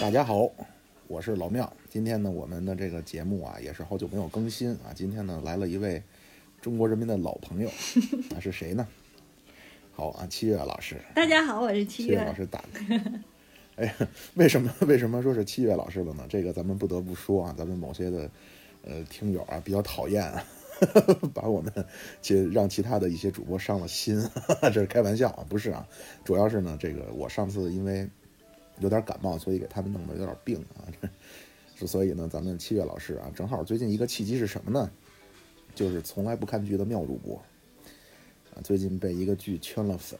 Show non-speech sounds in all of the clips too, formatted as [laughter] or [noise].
大家好，我是老庙。今天呢，我们的这个节目啊，也是好久没有更新啊。今天呢，来了一位中国人民的老朋友，那 [laughs] 是谁呢？好啊，七月老师。大家好，我是七月。七月老师打开。哎，为什么为什么说是七月老师了呢？这个咱们不得不说啊，咱们某些的呃听友啊比较讨厌，[laughs] 把我们其让其他的一些主播伤了心，这是开玩笑啊，不是啊，主要是呢，这个我上次因为。有点感冒，所以给他们弄得有点病啊。是所以呢，咱们七月老师啊，正好最近一个契机是什么呢？就是从来不看剧的妙主播啊，最近被一个剧圈了粉。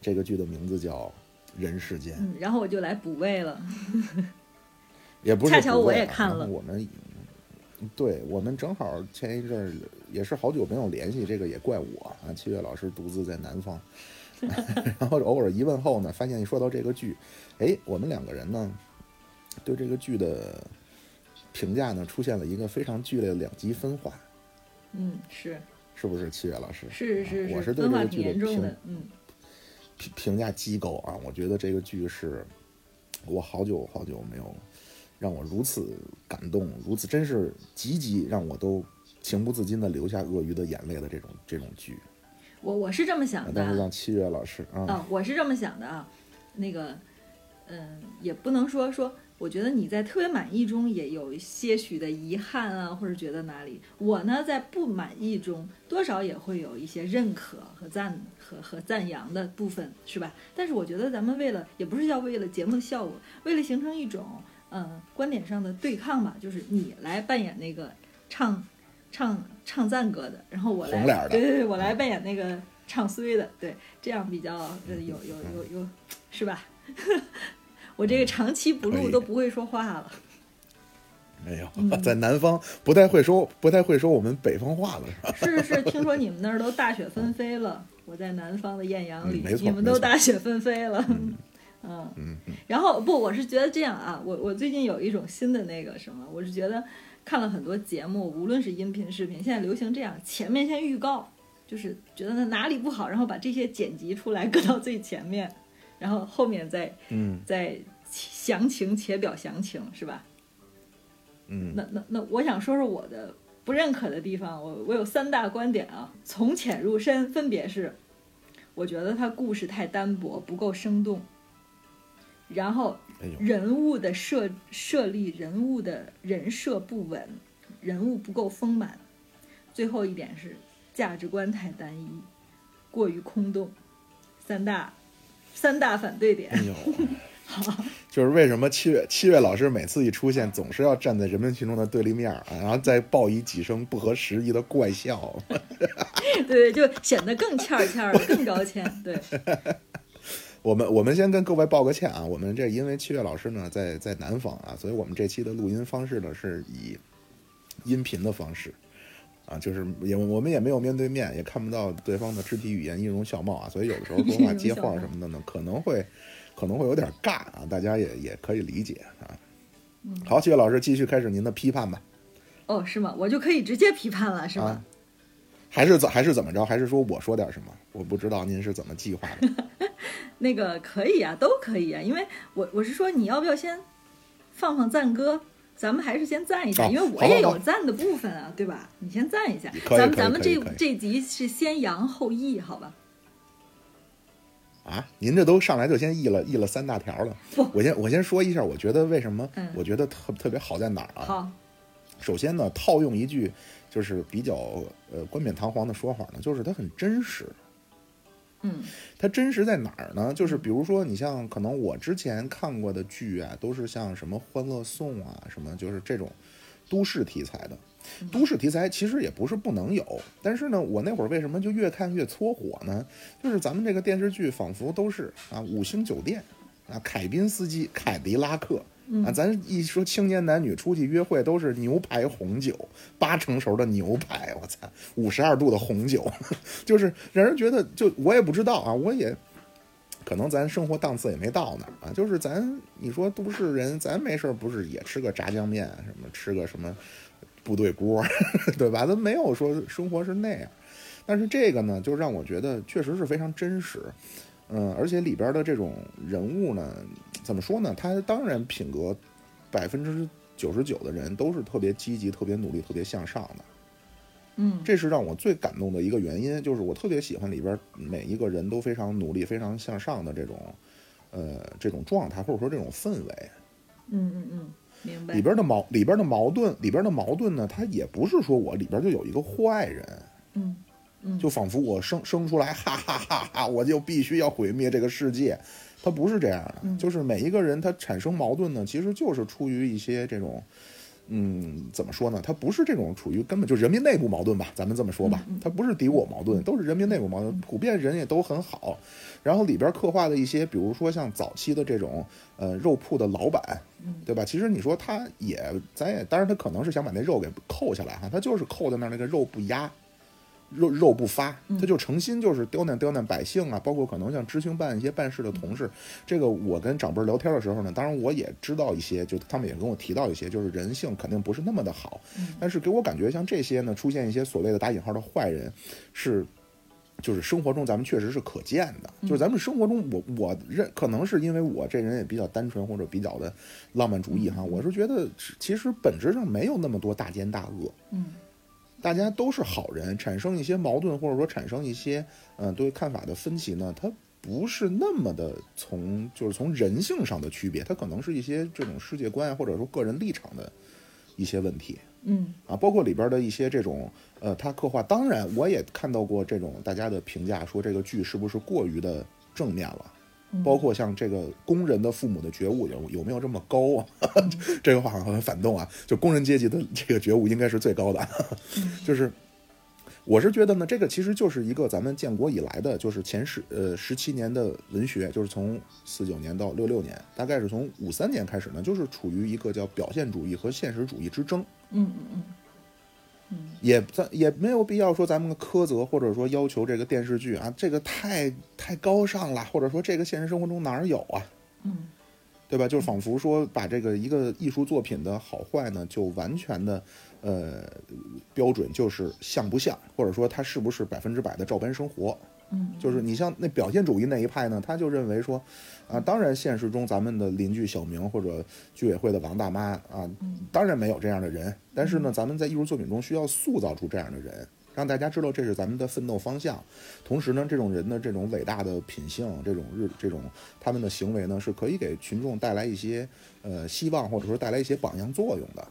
这个剧的名字叫《人世间》。嗯，然后我就来补位了。也不是恰巧我也看了。我们对我们正好前一阵儿也是好久没有联系，这个也怪我啊。七月老师独自在南方。[laughs] 然后偶尔一问后呢，发现一说到这个剧，哎，我们两个人呢，对这个剧的评价呢，出现了一个非常剧烈的两极分化。嗯，是，是不是七月老师？是是是，我是对这个剧的评嗯评评价机构啊，我觉得这个剧是我好久好久没有让我如此感动，如此真是极极让我都情不自禁地流下鳄鱼的眼泪的这种这种剧。我我是这么想的，但是让七月老师啊，我是这么想的啊，那个，嗯，也不能说说，我觉得你在特别满意中也有些许的遗憾啊，或者觉得哪里，我呢在不满意中多少也会有一些认可和赞和和赞扬的部分，是吧？但是我觉得咱们为了也不是要为了节目的效果，为了形成一种嗯观点上的对抗吧，就是你来扮演那个唱。唱唱赞歌的，然后我来，对对对，我来扮演那个唱衰的，对，这样比较呃有有有有，是吧？[laughs] 我这个长期不录都不会说话了。没有，在南方不太会说，不太会说我们北方话了，是吧？是是，听说你们那儿都大雪纷飞了，我在南方的艳阳里，你们都大雪纷飞了。嗯嗯。然后不，我是觉得这样啊，我我最近有一种新的那个什么，我是觉得。看了很多节目，无论是音频、视频，现在流行这样：前面先预告，就是觉得它哪里不好，然后把这些剪辑出来搁到最前面，然后后面再嗯再详情且表详情，是吧？嗯，那那那我想说说我的不认可的地方，我我有三大观点啊，从浅入深，分别是：我觉得它故事太单薄，不够生动，然后。人物的设设立，人物的人设不稳，人物不够丰满。最后一点是价值观太单一，过于空洞。三大三大反对点。哎呦，[laughs] 好，就是为什么七月七月老师每次一出现，总是要站在人民群众的对立面啊，然后再报以几声不合时宜的怪笑。[laughs] 对，就显得更欠儿欠儿，更高欠。对。我们我们先跟各位报个歉啊，我们这因为七月老师呢在在南方啊，所以我们这期的录音方式呢是以音频的方式啊，就是也我们也没有面对面，也看不到对方的肢体语言、音容笑貌啊，所以有的时候 [laughs] 说话接话什么的呢，可能会可能会有点尬啊，大家也也可以理解啊。好，七月老师继续开始您的批判吧。哦，是吗？我就可以直接批判了，是吗？还是怎还是怎么着？还是说我说点什么？我不知道您是怎么计划的。[laughs] 那个可以啊，都可以啊，因为我我是说，你要不要先放放赞歌？咱们还是先赞一下，因为我也有赞的部分啊，对吧？你先赞一下，咱们咱们这这集是先扬后抑，好吧？啊，您这都上来就先议了议了三大条了。不，我先我先说一下，我觉得为什么？我觉得特特别好在哪儿啊？好，首先呢，套用一句就是比较呃冠冕堂皇的说法呢，就是它很真实。嗯，它真实在哪儿呢？就是比如说，你像可能我之前看过的剧啊，都是像什么《欢乐颂》啊，什么就是这种都市题材的。都市题材其实也不是不能有，但是呢，我那会儿为什么就越看越搓火呢？就是咱们这个电视剧仿佛都是啊五星酒店啊凯宾斯基凯迪拉克。啊，咱一说青年男女出去约会都是牛排红酒，八成熟的牛排，我操，五十二度的红酒，[laughs] 就是让人觉得，就我也不知道啊，我也可能咱生活档次也没到那儿啊，就是咱你说都市人，咱没事儿不是也吃个炸酱面什么，吃个什么部队锅，[laughs] 对吧？咱没有说生活是那样，但是这个呢，就让我觉得确实是非常真实。嗯，而且里边的这种人物呢，怎么说呢？他当然品格百分之九十九的人都是特别积极、特别努力、特别向上的。嗯这是让我最感动的一个原因，就是我特别喜欢里边每一个人都非常努力、非常向上的这种，呃，这种状态或者说这种氛围。嗯嗯嗯，明白里。边的矛里边的矛盾里边的矛盾呢，它也不是说我里边就有一个坏人，就仿佛我生生出来，哈哈哈哈，我就必须要毁灭这个世界，他不是这样的。嗯就是每一个人他产生矛盾呢，其实就是出于一些这种，嗯，怎么说呢？他不是这种处于根本就人民内部矛盾吧，咱们这么说吧，他不是敌我矛盾，都是人民内部矛盾，普遍人也都很好。然后里边刻画的一些，比如说像早期的这种呃肉铺的老板，对吧？其实你说他也，咱也，当然他可能是想把那肉给扣下来哈，他就是扣在那儿，那个肉不压，肉肉不发，他就诚心就是刁难刁难百姓啊，包括可能像知青办一些办事的同事，这个我跟长辈聊天的时候呢，当然我也知道一些，就他们也跟我提到一些，就是人性肯定不是那么的好，但是给我感觉像这些呢，出现一些所谓的打引号的坏人，是。就是生活中咱们确实是可见的，就是咱们生活中我我认可能是因为我这人也比较单纯或者比较的浪漫主义哈，我是觉得其实本质上没有那么多大奸大恶，嗯大家都是好人，产生一些矛盾或者说产生一些嗯、呃对看法的分歧呢，它不是那么的从就是从人性上的区别，它可能是一些这种世界观啊或者说个人立场的一些问题。嗯啊，包括里边的一些这种，呃，他刻画，当然我也看到过这种大家的评价，说这个剧是不是过于的正面了，嗯包括像这个工人的父母的觉悟有有没有这么高啊？[laughs] 这个话好像很反动啊，就工人阶级的这个觉悟应该是最高的，[laughs] 就是。我是觉得呢，这个其实就是一个咱们建国以来的，就是前十呃十七年的文学，就是从四九年到六六年，大概是从五三年开始呢，就是处于一个叫表现主义和现实主义之争。嗯嗯嗯也咱也没有必要说咱们苛责或者说要求这个电视剧啊，这个太太高尚了，或者说这个现实生活中哪儿有啊，嗯对吧？就仿佛说把这个一个艺术作品的好坏呢，就完全的呃标准就是像不像，或者说它是不是百分之百的照搬生活。嗯就是你像那表现主义那一派呢，他就认为说，啊，当然现实中咱们的邻居小明或者居委会的王大妈啊，当然没有这样的人，但是呢，咱们在艺术作品中需要塑造出这样的人，让大家知道这是咱们的奋斗方向。同时呢，这种人的这种伟大的品性，这种日这种他们的行为呢，是可以给群众带来一些呃希望，或者说带来一些榜样作用的。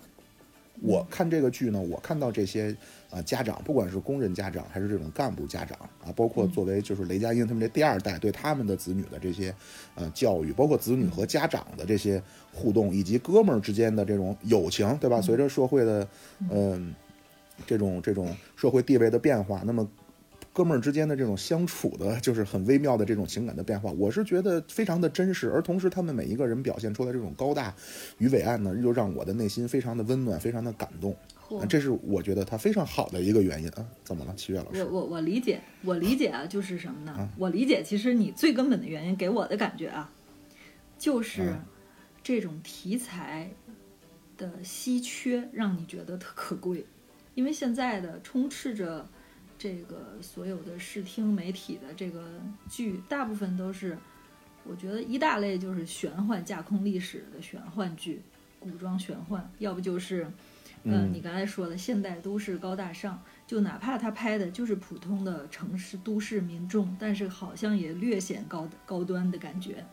我看这个剧呢，我看到这些啊、家长，不管是工人家长还是这种干部家长啊，包括作为就是雷佳音他们这第二代对他们的子女的这些呃教育，包括子女和家长的这些互动，以及哥们儿之间的这种友情，对吧？随着社会的嗯、这种这种社会地位的变化，那么哥们儿之间的这种相处的，就是很微妙的这种情感的变化，我是觉得非常的真实，而同时他们每一个人表现出来这种高大与伟岸呢，又让我的内心非常的温暖，非常的感动。这是我觉得他非常好的一个原因啊。怎么了，七月老师？我我我理解，我理解啊，就是什么呢？嗯我理解，其实你最根本的原因给我的感觉啊，就是嗯这种题材的稀缺，让你觉得特可贵。因为现在的充斥着这个所有的视听媒体的这个剧，大部分都是，我觉得一大类就是玄幻架空历史的玄幻剧，古装玄幻，要不就是，嗯，嗯你刚才说的现代都市高大上，就哪怕他拍的就是普通的城市都市民众，但是好像也略显高高端的感觉。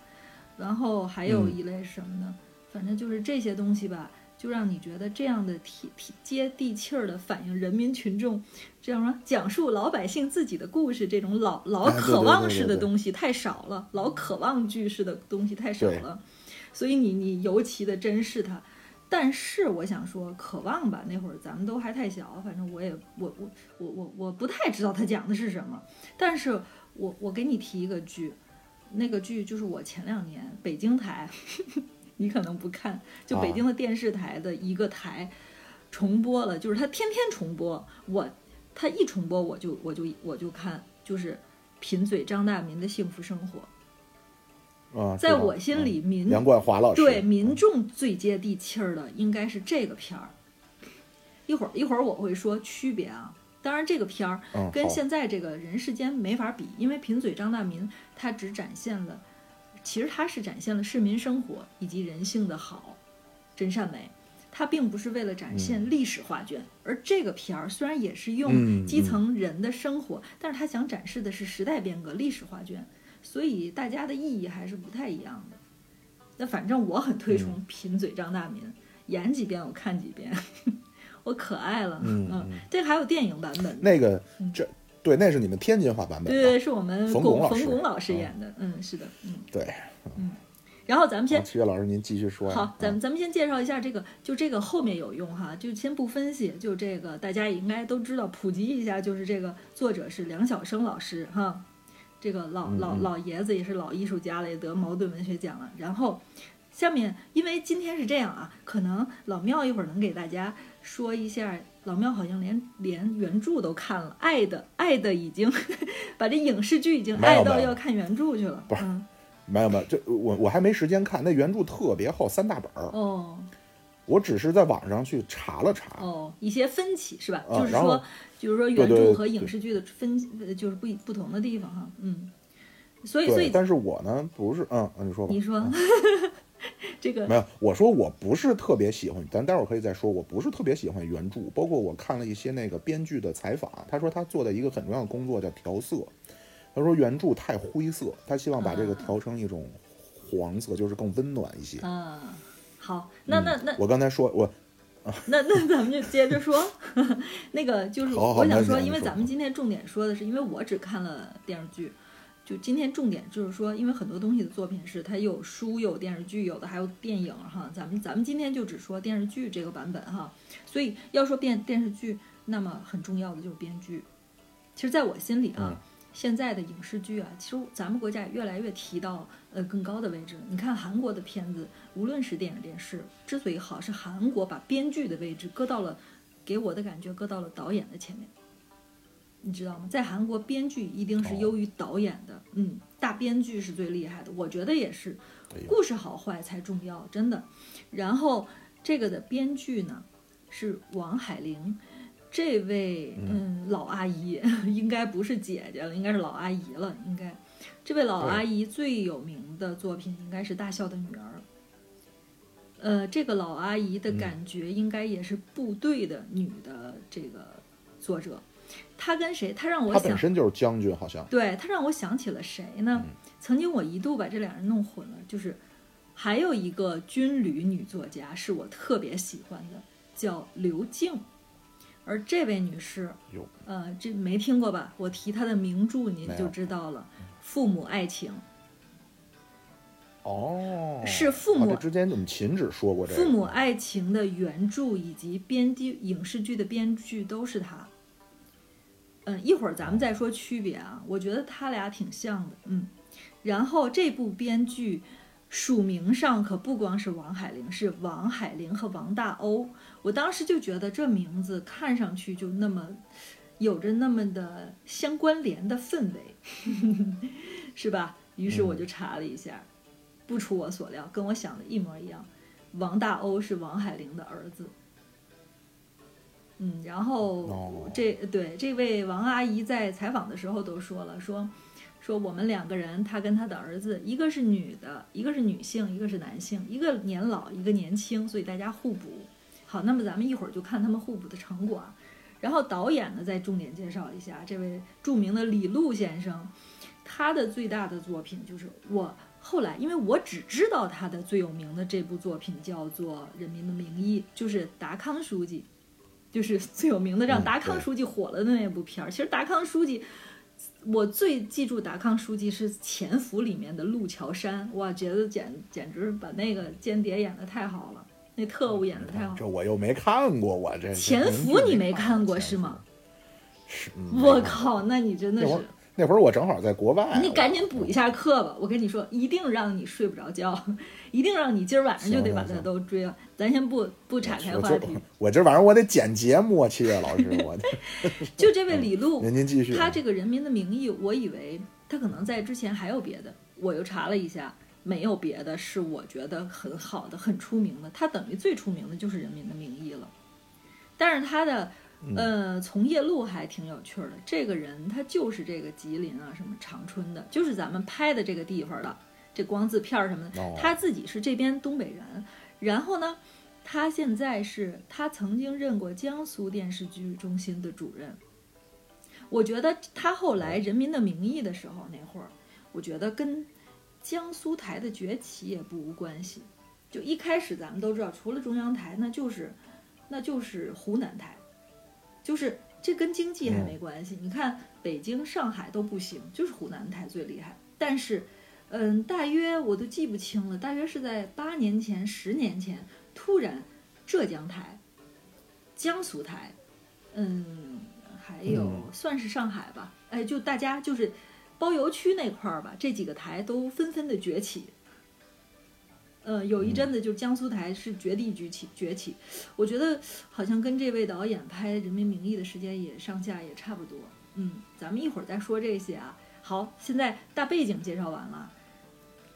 然后还有嗯一类是什么呢？反正就是这些东西吧，就让你觉得这样的体体接地气儿的反映人民群众，这样说讲述老百姓自己的故事，这种老老渴望式的东西太少了，老渴望剧式的东西太少了，所以你你尤其的珍视它。但是我想说，渴望吧，那会儿咱们都还太小，反正我也我我我我我不太知道他讲的是什么。但是我我给你提一个剧，那个剧就是我前两年北京台，你可能不看，就北京的电视台的一个台重播了，就是它天天重播，我它一重播我就我就我就看，就是贫嘴张大民的幸福生活，啊，在我心里嗯民梁冠华老师对民众最接地气儿的应该是这个片儿。一会儿一会儿我会说区别啊，当然，这个片儿嗯，跟现在这个人世间没法比，因为贫嘴张大民他只展现了，其实它是展现了市民生活以及人性的好、真善美。它并不是为了展现历史画卷，而这个片儿虽然也是用嗯基层人的生活，但是它想展示的是时代变革、历史画卷，所以大家的意义还是不太一样的。那反正我很推嗯崇贫嘴张大民，演几遍我看几遍，[laughs] 我可爱了。嗯嗯这个还有电影版本的，那个这对，那是你们天津话版本对对，吧？是我们冯巩巩老师冯巩老师嗯演的，嗯，是的，嗯。对。嗯然后咱们先好，七月老师您继续说呀。好，咱嗯们咱们先介绍一下这个，就这个后面有用哈，就先不分析，就这个大家也应该都知道，普及一下，就是这个作者是梁晓声老师哈，这个老老老爷子也是老艺术家了，也得茅盾文学奖了。然后下面，因为今天是这样啊，可能老庙一会儿能给大家说一下，老庙好像连连原著都看了，爱的爱的已经 [laughs] 把这影视剧已经爱到要看原著去了，不是嗯没有没有，这我我还没时间看，那原著特别厚，三大本儿。哦。我只是在网上去查了查。哦，一些分歧是吧？啊就是说就是说原著和影视剧的分，呃就是不不同的地方哈。嗯，所以所，以但是我呢不是，嗯，嗯你说吧。你说这个没有，我说我不是特别喜欢，咱待会儿可以再说。我不是特别喜欢原著，包括我看了一些那个编剧的采访，他说他做的一个很重要的工作叫调色。他说原著太灰色，他希望把这个啊调成一种黄色，就是更温暖一些。啊，好，那那那我刚才说我 [laughs] 那那咱们就接着说，[laughs] 那个就是我想说因为咱们今天重点说的是，因为我只看了电视剧，就今天重点就是说，因为很多东西的作品是它有书有电视剧，有的还有电影哈。咱们咱们今天就只说电视剧这个版本哈，所以要说电电视剧，那么很重要的就是编剧。其实，在我心里啊，嗯现在的影视剧啊，其实咱们国家也越来越提到呃更高的位置。你看韩国的片子，无论是电影电视，之所以好，是韩国把编剧的位置搁到了，给我的感觉搁到了导演的前面。你知道吗？在韩国，编剧一定是优于导演的，嗯，大编剧是最厉害的，我觉得也是故事好坏才重要，真的。然后这个的编剧呢是王海玲，这位嗯老阿姨 [laughs] 应该不是姐姐了，应该是老阿姨了，应该。这位老阿姨最有名的作品应该是《大笑的女儿》。呃，这个老阿姨的感觉应该也是部队的女的这个作者，她跟谁？他让我想他本，身就是将军，好像对他让我想起了谁呢？曾经我一度把这两人弄混了，就是还有一个军旅女作家是我特别喜欢的，叫刘静。而这位女士，有呃，这没听过吧？我提她的名著您就知道了，《父母爱情》。哦，是父母之间我们秦只说过这《个，父母爱情》的原著以及编剧影视剧的编剧都是他。嗯，一会儿咱们再说区别啊，我觉得他俩挺像的，嗯。然后这部编剧署名上可不光是王海玲，是王海玲和王大欧。我当时就觉得这名字看上去就那么有着那么的相关联的氛围，[laughs] 是吧？于是我就查了一下，不出我所料，跟我想的一模一样。王大欧是王海玲的儿子。嗯，然后哦这对这位王阿姨在采访的时候都说了，说说我们两个人，她跟她的儿子，一个是女的，一个是女性，一个是男性，一个年老，一个年轻，所以大家互补。好，那么咱们一会儿就看他们互补的成果啊。然后导演呢，再重点介绍一下这位著名的李路先生，他的最大的作品就是我后来，因为我只知道他的最有名的这部作品叫做《人民的名义》，就是达康书记，就是最有名的让嗯达康书记火了的那部片儿。其实达康书记，我最记住达康书记是《潜伏》里面的陆桥山，哇，觉得简简直把那个间谍演得太好了，那特务演得太好了。这我又没看过，我这潜伏你没看过是吗？我靠，那你真的是那会儿，我正好在国外，你赶紧补一下课吧！我跟你说，一定让你睡不着觉，[laughs] 一定让你今儿晚上就得把它都追了。咱先不不岔开话题，[laughs] 我今晚上我得剪节目啊，七月老师，我 [laughs] 就这位李璐，您您继续啊，他这个《人民的名义》，我以为他可能在之前还有别的，我又查了一下，没有别的，是我觉得很好的、很出名的。他等于最出名的就是《人民的名义》了。但是他的呃，从业路还挺有趣儿的。这个人他就是这个吉林啊，什么长春的，就是咱们拍的这个地方的，这光字片儿什么的，哦他自己是这边东北人。然后呢，他现在是他曾经任过江苏电视剧中心的主任。我觉得他后来《人民的名义》的时候那会儿，我觉得跟江苏台的崛起也不无关系。就一开始咱们都知道，除了中央台，那就是那就是湖南台，就是这跟经济还没关系。你看北京、上海都不行，就是湖南台最厉害。但是，嗯，大约我都记不清了，大约是在八年前、十年前，突然浙江台、江苏台，嗯，还有嗯算是上海吧，哎，就大家就是包邮区那块儿吧，这几个台都纷纷的崛起。呃，有一阵子就江苏台是绝地崛起崛起，我觉得好像跟这位导演拍《人民名义》的时间也上下也差不多。嗯，咱们一会儿再说这些啊。好，现在大背景介绍完了，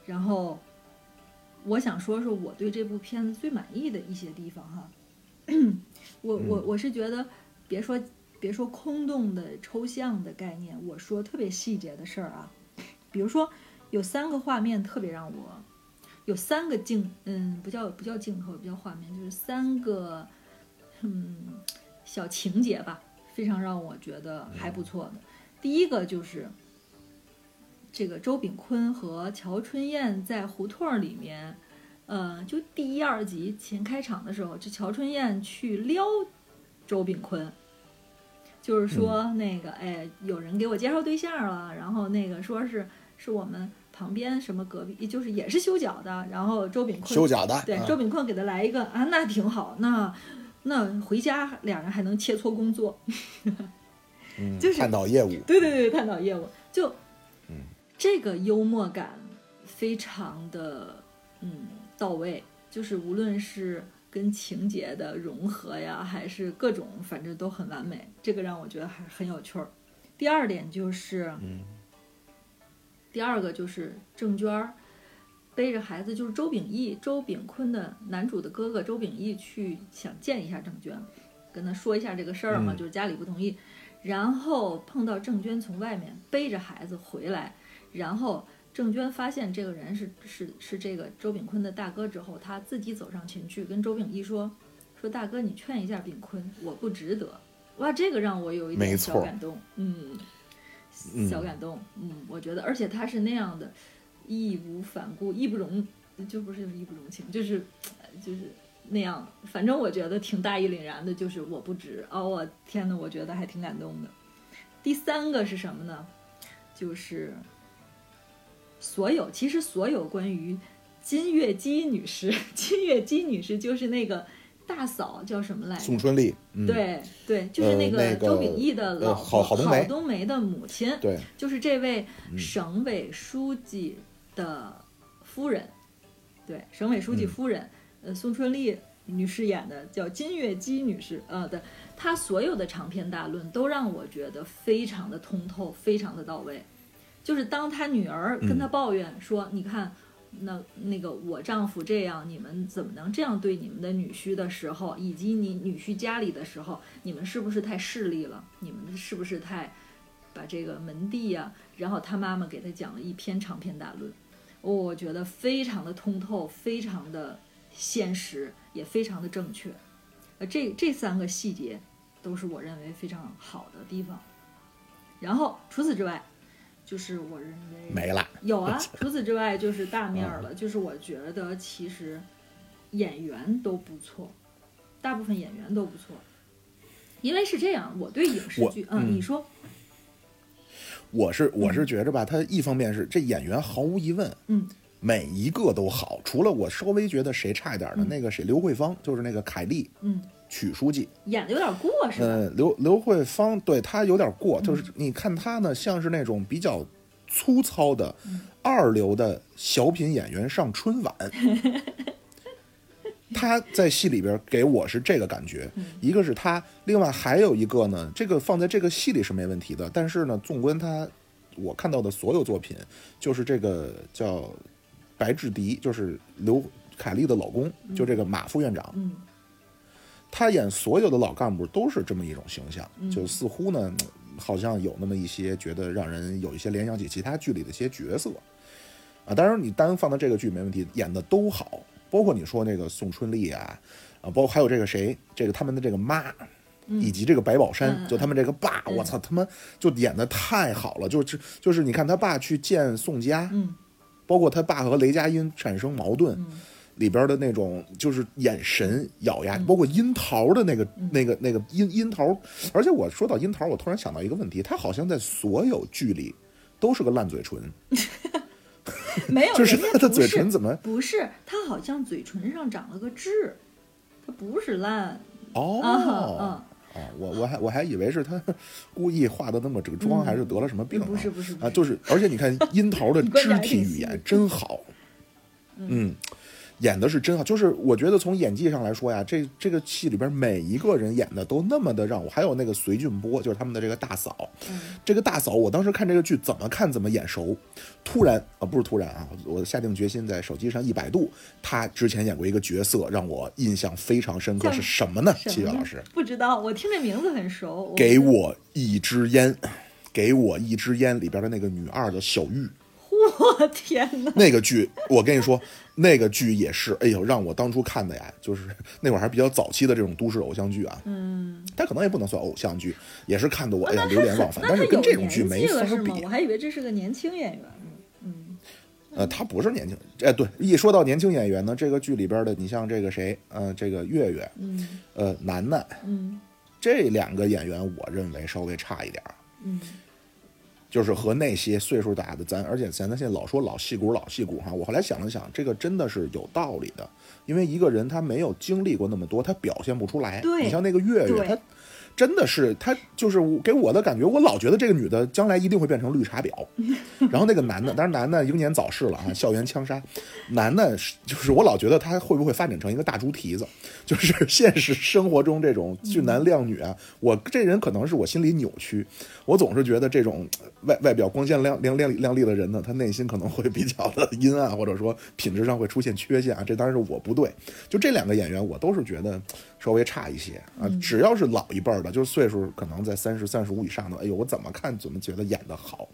然后我想说说我对这部片子最满意的一些地方哈。[clears throat] 我我我是觉得，别说别说空洞的抽象的概念，我说特别细节的事儿啊。比如说有三个画面特别让我，有三个镜，嗯，不叫不叫镜头，不叫画面，就是三个，嗯，小情节吧，非常让我觉得还不错的。第一个就是这个周炳坤和乔春燕在胡同儿里面，呃，就第一二集前开场的时候，这乔春燕去撩周炳坤，就是说那个，哎，有人给我介绍对象了，然后那个说是是我们旁边什么隔壁，就是也是修脚的，然后周炳坤修脚的，对，啊。周炳坤给他来一个啊，那挺好，那那回家俩人还能切磋工作，[laughs] 嗯就是探讨业务，对对对，探讨业务，就嗯这个幽默感非常的嗯到位，就是无论是跟情节的融合呀，还是各种，反正都很完美，这个让我觉得还很有趣儿。第二点就是，嗯。第二个就是郑娟儿背着孩子，就是周秉义、周秉坤的男主的哥哥周秉义去想见一下郑娟，跟他说一下这个事儿嘛，嗯。就是家里不同意，然后碰到郑娟从外面背着孩子回来，然后郑娟发现这个人是是是这个周炳坤的大哥之后，她自己走上前去跟周炳义说说大哥，你劝一下炳坤，我不值得。哇，这个让我有一点小感动，嗯，嗯小感动，嗯，我觉得，而且他是那样的，义无反顾，义不容，就不是义不容情，就是呃就是那样，反正我觉得挺大义凛然的，就是我不值，哦，我天呐，我觉得还挺感动的。第三个是什么呢？就是所有，其实所有关于金月姬女士，[laughs] 金月姬女士就是那个大嫂叫什么来着？宋春丽，嗯，对对，就是那个周秉义的呃老婆、郝郝冬梅冬梅的母亲，对，就是这位嗯省委书记的夫人，对，省委书记嗯夫人，呃，宋春丽女士演的叫金月姬女士，呃对，她所有的长篇大论都让我觉得非常的通透，非常的到位。就是当他女儿跟她嗯抱怨说：“你看，那那个我丈夫这样，你们怎么能这样对你们的女婿的时候，以及你女婿家里的时候，你们是不是太势利了？你们是不是太把这个门第呀、然后他妈妈给他讲了一篇长篇大论，哦我觉得非常的通透，非常的现实，也非常的正确。呃，这这三个细节都是我认为非常好的地方。然后除此之外，就是我认为没了，有啊，[laughs] 除此之外就是大面儿了，就是我觉得其实演员都不错，大部分演员都不错。因为是这样，我对影视剧，嗯，嗯你说，我是我是觉着吧，他一方面是这演员毫无疑问，嗯每一个都好，除了我稍微觉得谁差一点的，嗯。那个谁刘慧芳，就是那个凯丽嗯，曲书记，演的有点过是吧？呃，刘刘慧芳对她有点过，就是你看她呢，像是那种比较粗糙的二流的小品演员上春晚。[laughs] 她在戏里边给我是这个感觉，一个是她，另外还有一个呢，这个放在这个戏里是没问题的，但是呢，纵观她我看到的所有作品，就是这个叫白志迪，就是刘凯丽的老公，就这个马副院长，嗯他演所有的老干部都是这么一种形象，嗯。就似乎呢，好像有那么一些觉得让人有一些联想起其他剧里的一些角色。啊。当然，你单放到这个剧没问题，演的都好，包括你说那个宋春丽啊，啊，包括还有这个谁，这个他们的这个妈。以及这个白宝山，嗯就他们这个爸，嗯。我操，他妈就演的太好了，就是就是你看他爸去见宋佳，嗯。包括他爸和雷佳音产生矛盾，嗯里边的那种就是眼神咬牙，包括樱桃的那个、嗯。那个那个樱樱桃，而且我说到樱桃，我突然想到一个问题，他好像在所有剧里都是个烂嘴唇，[laughs] 没有，就是他的嘴唇怎么不是？他好像嘴唇上长了个痣，他不是烂。哦。啊哦，我我还我还以为是他 [laughs] 故意化的那么这个妆，嗯。还是得了什么病、啊？不是不是不啊，就是而且你看樱桃的 [laughs] 肢体语言真好，嗯。演的是真好，就是我觉得从演技上来说呀，这这个戏里边每一个人演的都那么的让我，还有那个隋俊波，就是他们的这个大嫂，嗯这个大嫂，我当时看这个剧怎么看怎么眼熟，突然啊不是突然啊，我下定决心在手机上一百度，她之前演过一个角色让我印象非常深刻，是什么呢？七月老师，不知道，我听这名字很熟。我给我一支烟，给我一支烟里边的那个女二的小玉，[laughs] 我天哪！那个剧，我跟你说，那个剧也是，哎呦，让我当初看的呀，就是 [laughs] 那会儿还比较早期的这种都市偶像剧啊，嗯，它可能也不能算偶像剧，也是看得我哎流连忘返，但是跟这种剧没法比？我。还以为这是个年轻演员呢。嗯呃，他不是年轻，哎，对，一说到年轻演员呢，这个剧里边的，你像这个谁，呃，这个月月，嗯呃，楠楠，嗯这两个演员，我认为稍微差一点儿。嗯就是和那些岁数大的咱，而且咱咱现在老说老戏骨老戏骨哈，我后来想了想，这个真的是有道理的，因为一个人他没有经历过那么多，他表现不出来。对你像那个月月，对她真的是她就是给我的感觉，我老觉得这个女的将来一定会变成绿茶婊。[laughs] 然后那个男的，当然男的英年早逝了啊，校园枪杀。男的是就是我老觉得他会不会发展成一个大猪蹄子，就是现实生活中这种俊男靓女啊，我这人可能是我心里扭曲，我总是觉得这种外外表光鲜亮亮亮亮丽的人呢，他内心可能会比较的阴暗，或者说品质上会出现缺陷啊。这当然是我不对，就这两个演员，我都是觉得稍微差一些啊。只要是老一辈儿的，就是岁数可能在三十三十五以上的，哎呦，我怎么看怎么觉得演得好。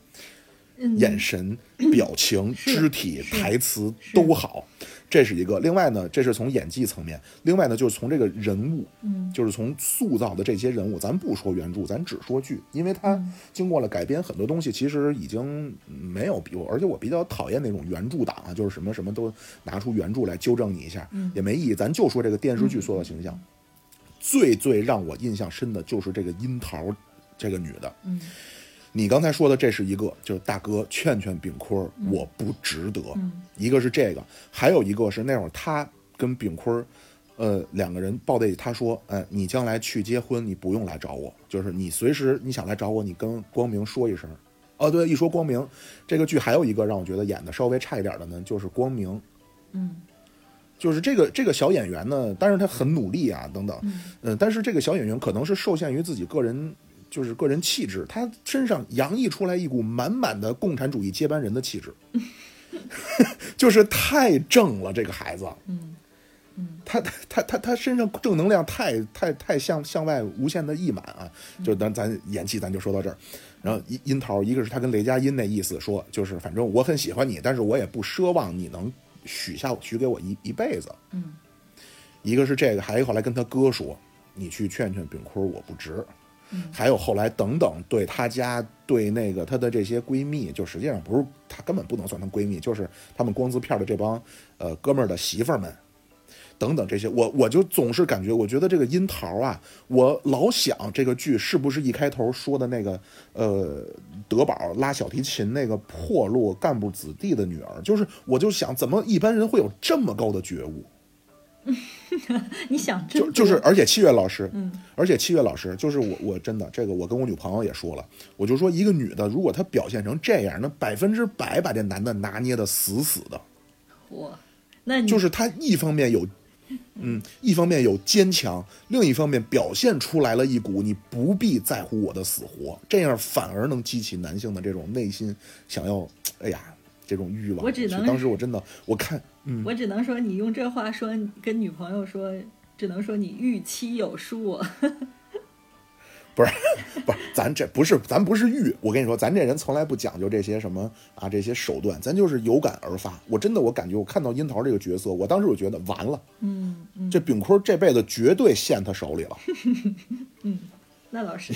嗯，眼神、[clears throat] 表情、肢体、台词都好，这是一个。另外呢，这是从演技层面；另外呢，就是从这个人物，嗯就是从塑造的这些人物，咱不说原著，咱只说剧，因为它嗯经过了改编，很多东西其实已经没有比我，而且我比较讨厌那种原著党啊，就是什么什么都拿出原著来纠正你一下，嗯也没意义。咱就说这个电视剧塑造形象，最最让我印象深的就是这个樱桃这个女的。嗯你刚才说的这是一个，就是大哥劝劝炳坤儿，我不值得。嗯一个是这个，还有一个是那会儿他跟炳坤，呃，两个人抱在一起，他说，呃，你将来去结婚，你不用来找我，就是你随时你想来找我，你跟光明说一声。哦，对，一说光明，这个剧还有一个让我觉得演的稍微差一点的呢，就是光明，嗯就是这个这个小演员呢，但是他很努力啊，等等，嗯。嗯，但是这个小演员可能是受限于自己个人，就是个人气质，他身上洋溢出来一股满满的共产主义接班人的气质，[laughs] 就是太正了，这个孩子，嗯。他他他他他身上正能量太太太向向外无限的溢满啊！就咱咱演技咱就说到这儿，然后樱樱桃一个是他跟雷佳音那意思说，就是反正我很喜欢你，但是我也不奢望你能许下许给我一一辈子。嗯一个是这个，还有后来跟他哥说，你去劝劝炳坤，我不值。嗯还有后来等等，对他家对那个她的这些闺蜜，就实际上不是她根本不能算她闺蜜，就是他们光字片的这帮呃哥们儿的媳妇儿们，等等这些，我我就总是感觉，我觉得这个樱桃啊，我老想这个剧是不是一开头说的那个呃德宝拉小提琴那个破落干部子弟的女儿，就是我就想怎么一般人会有这么高的觉悟。[laughs] 你想真就就是，而且七月老师，嗯。而且七月老师，就是我我真的这个，我跟我女朋友也说了，我就说一个女的，如果她表现成这样，那百分之百把这男的拿捏的死死的，我，那就是她一方面有，嗯，一方面有坚强，另一方面表现出来了一股你不必在乎我的死活，这样反而能激起男性的这种内心想要，哎呀，这种欲望。我只能当时我真的我看，嗯，我只能说，你用这话说跟女朋友说，只能说你预期有数。不是，不是，咱这不是，咱不是玉。我跟你说，咱这人从来不讲究这些什么啊，这些手段，咱就是有感而发。我真的，我感觉我看到樱桃这个角色，我当时我觉得完了，嗯嗯这炳坤这辈子绝对陷他手里了，[laughs] 嗯，那倒是。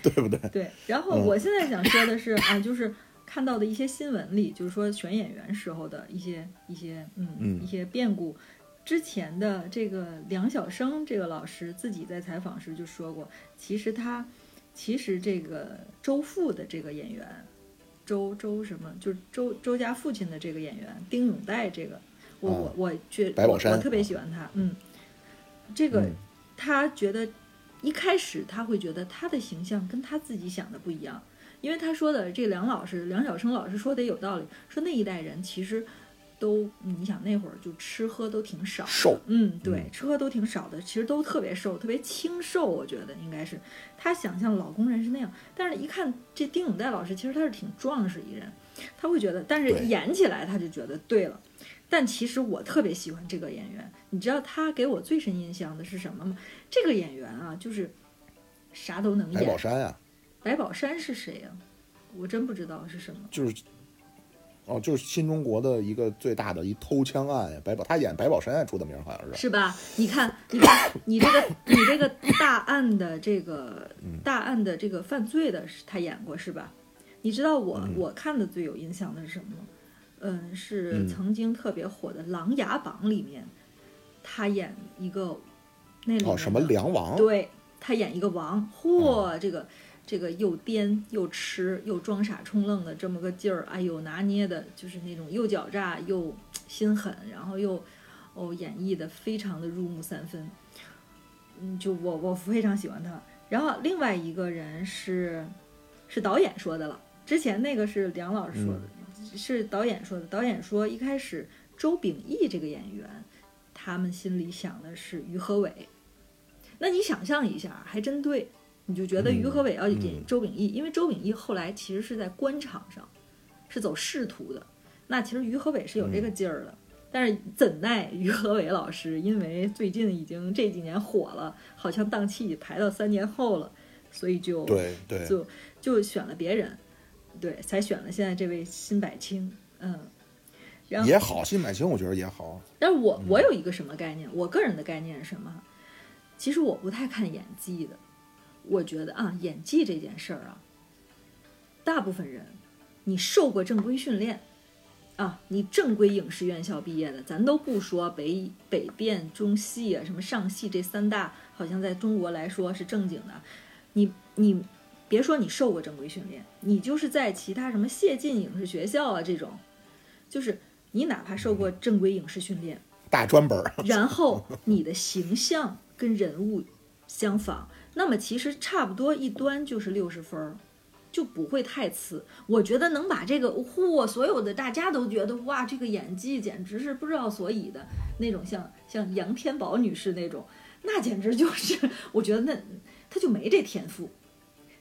对不对？对，然后我现在想说的是啊，就是看到的一些新闻里，就是说选演员时候的一些一些嗯嗯一些变故。之前的这个梁晓声这个老师自己在采访时就说过，其实他其实这个周父的这个演员，周周什么，就是周周家父亲的这个演员丁永岱，这个我我哦我觉白宝山我我特别喜欢他，嗯，这个嗯他觉得一开始他会觉得他的形象跟他自己想的不一样，因为他说的这梁老师梁晓声老师说的有道理，说那一代人其实都你想那会儿就吃喝都挺少，瘦嗯，对嗯，吃喝都挺少的，其实都特别瘦，特别清瘦，我觉得应该是他想象老工人是那样，但是一看这丁永岱老师，其实他是挺壮实一人，他会觉得，但是演起来他就觉得对了。但其实我特别喜欢这个演员，你知道他给我最深印象的是什么吗？这个演员啊，就是啥都能演。白宝山呀、白宝山是谁呀、我真不知道是什么。就是哦，就是新中国的一个最大的一偷枪案呀。白宝他演白宝山出的名，好像是。是吧？你看，你看，你这个你这个大案的这个大案的这个犯罪的，是他演过是吧？你知道我、嗯我看的最有印象的是什么吗？嗯，是嗯曾经特别火的《琅琊榜》里面，他演一个那里哦，什么梁王？对他演一个王，嚯，这个这个又颠又痴又装傻充愣的这么个劲儿，哎呦，拿捏的就是那种又狡诈又心狠，然后又哦演绎的非常的入木三分。嗯，就我我非常喜欢他。然后另外一个人是是导演说的了，之前那个是梁老师说的，是导演说的。导演说一开始周秉义这个演员，他们心里想的是于和伟。那你想象一下，还真对，你就觉得于和伟要演嗯周秉义，因为周秉义后来其实是在官场上是走仕途的，那其实于和伟是有这个劲儿的。但是怎奈于和伟老师因为最近已经这几年火了，好像档期排到三年后了，所以就对对，就就选了别人，对，才选了现在这位辛柏青，嗯，然后也好，辛柏青我觉得也好。但是我我有一个什么概念？我个人的概念是什么？其实我不太看演技的，我觉得啊，演技这件事儿啊，大部分人你受过正规训练啊，你正规影视院校毕业的，咱都不说北北电、中戏啊，什么上戏这三大，好像在中国来说是正经的。你你别说你受过正规训练，你就是在其他什么谢晋影视学校啊这种，就是你哪怕受过正规影视训练，大专本儿，然后你的形象跟人物相仿，那么其实差不多一端就是六十分儿，就不会太次。我觉得能把这个嚯，所有的大家都觉得哇，这个演技简直是不知道所以的那种像，像杨天宝女士那种，那简直就是，我觉得那她就没这天赋。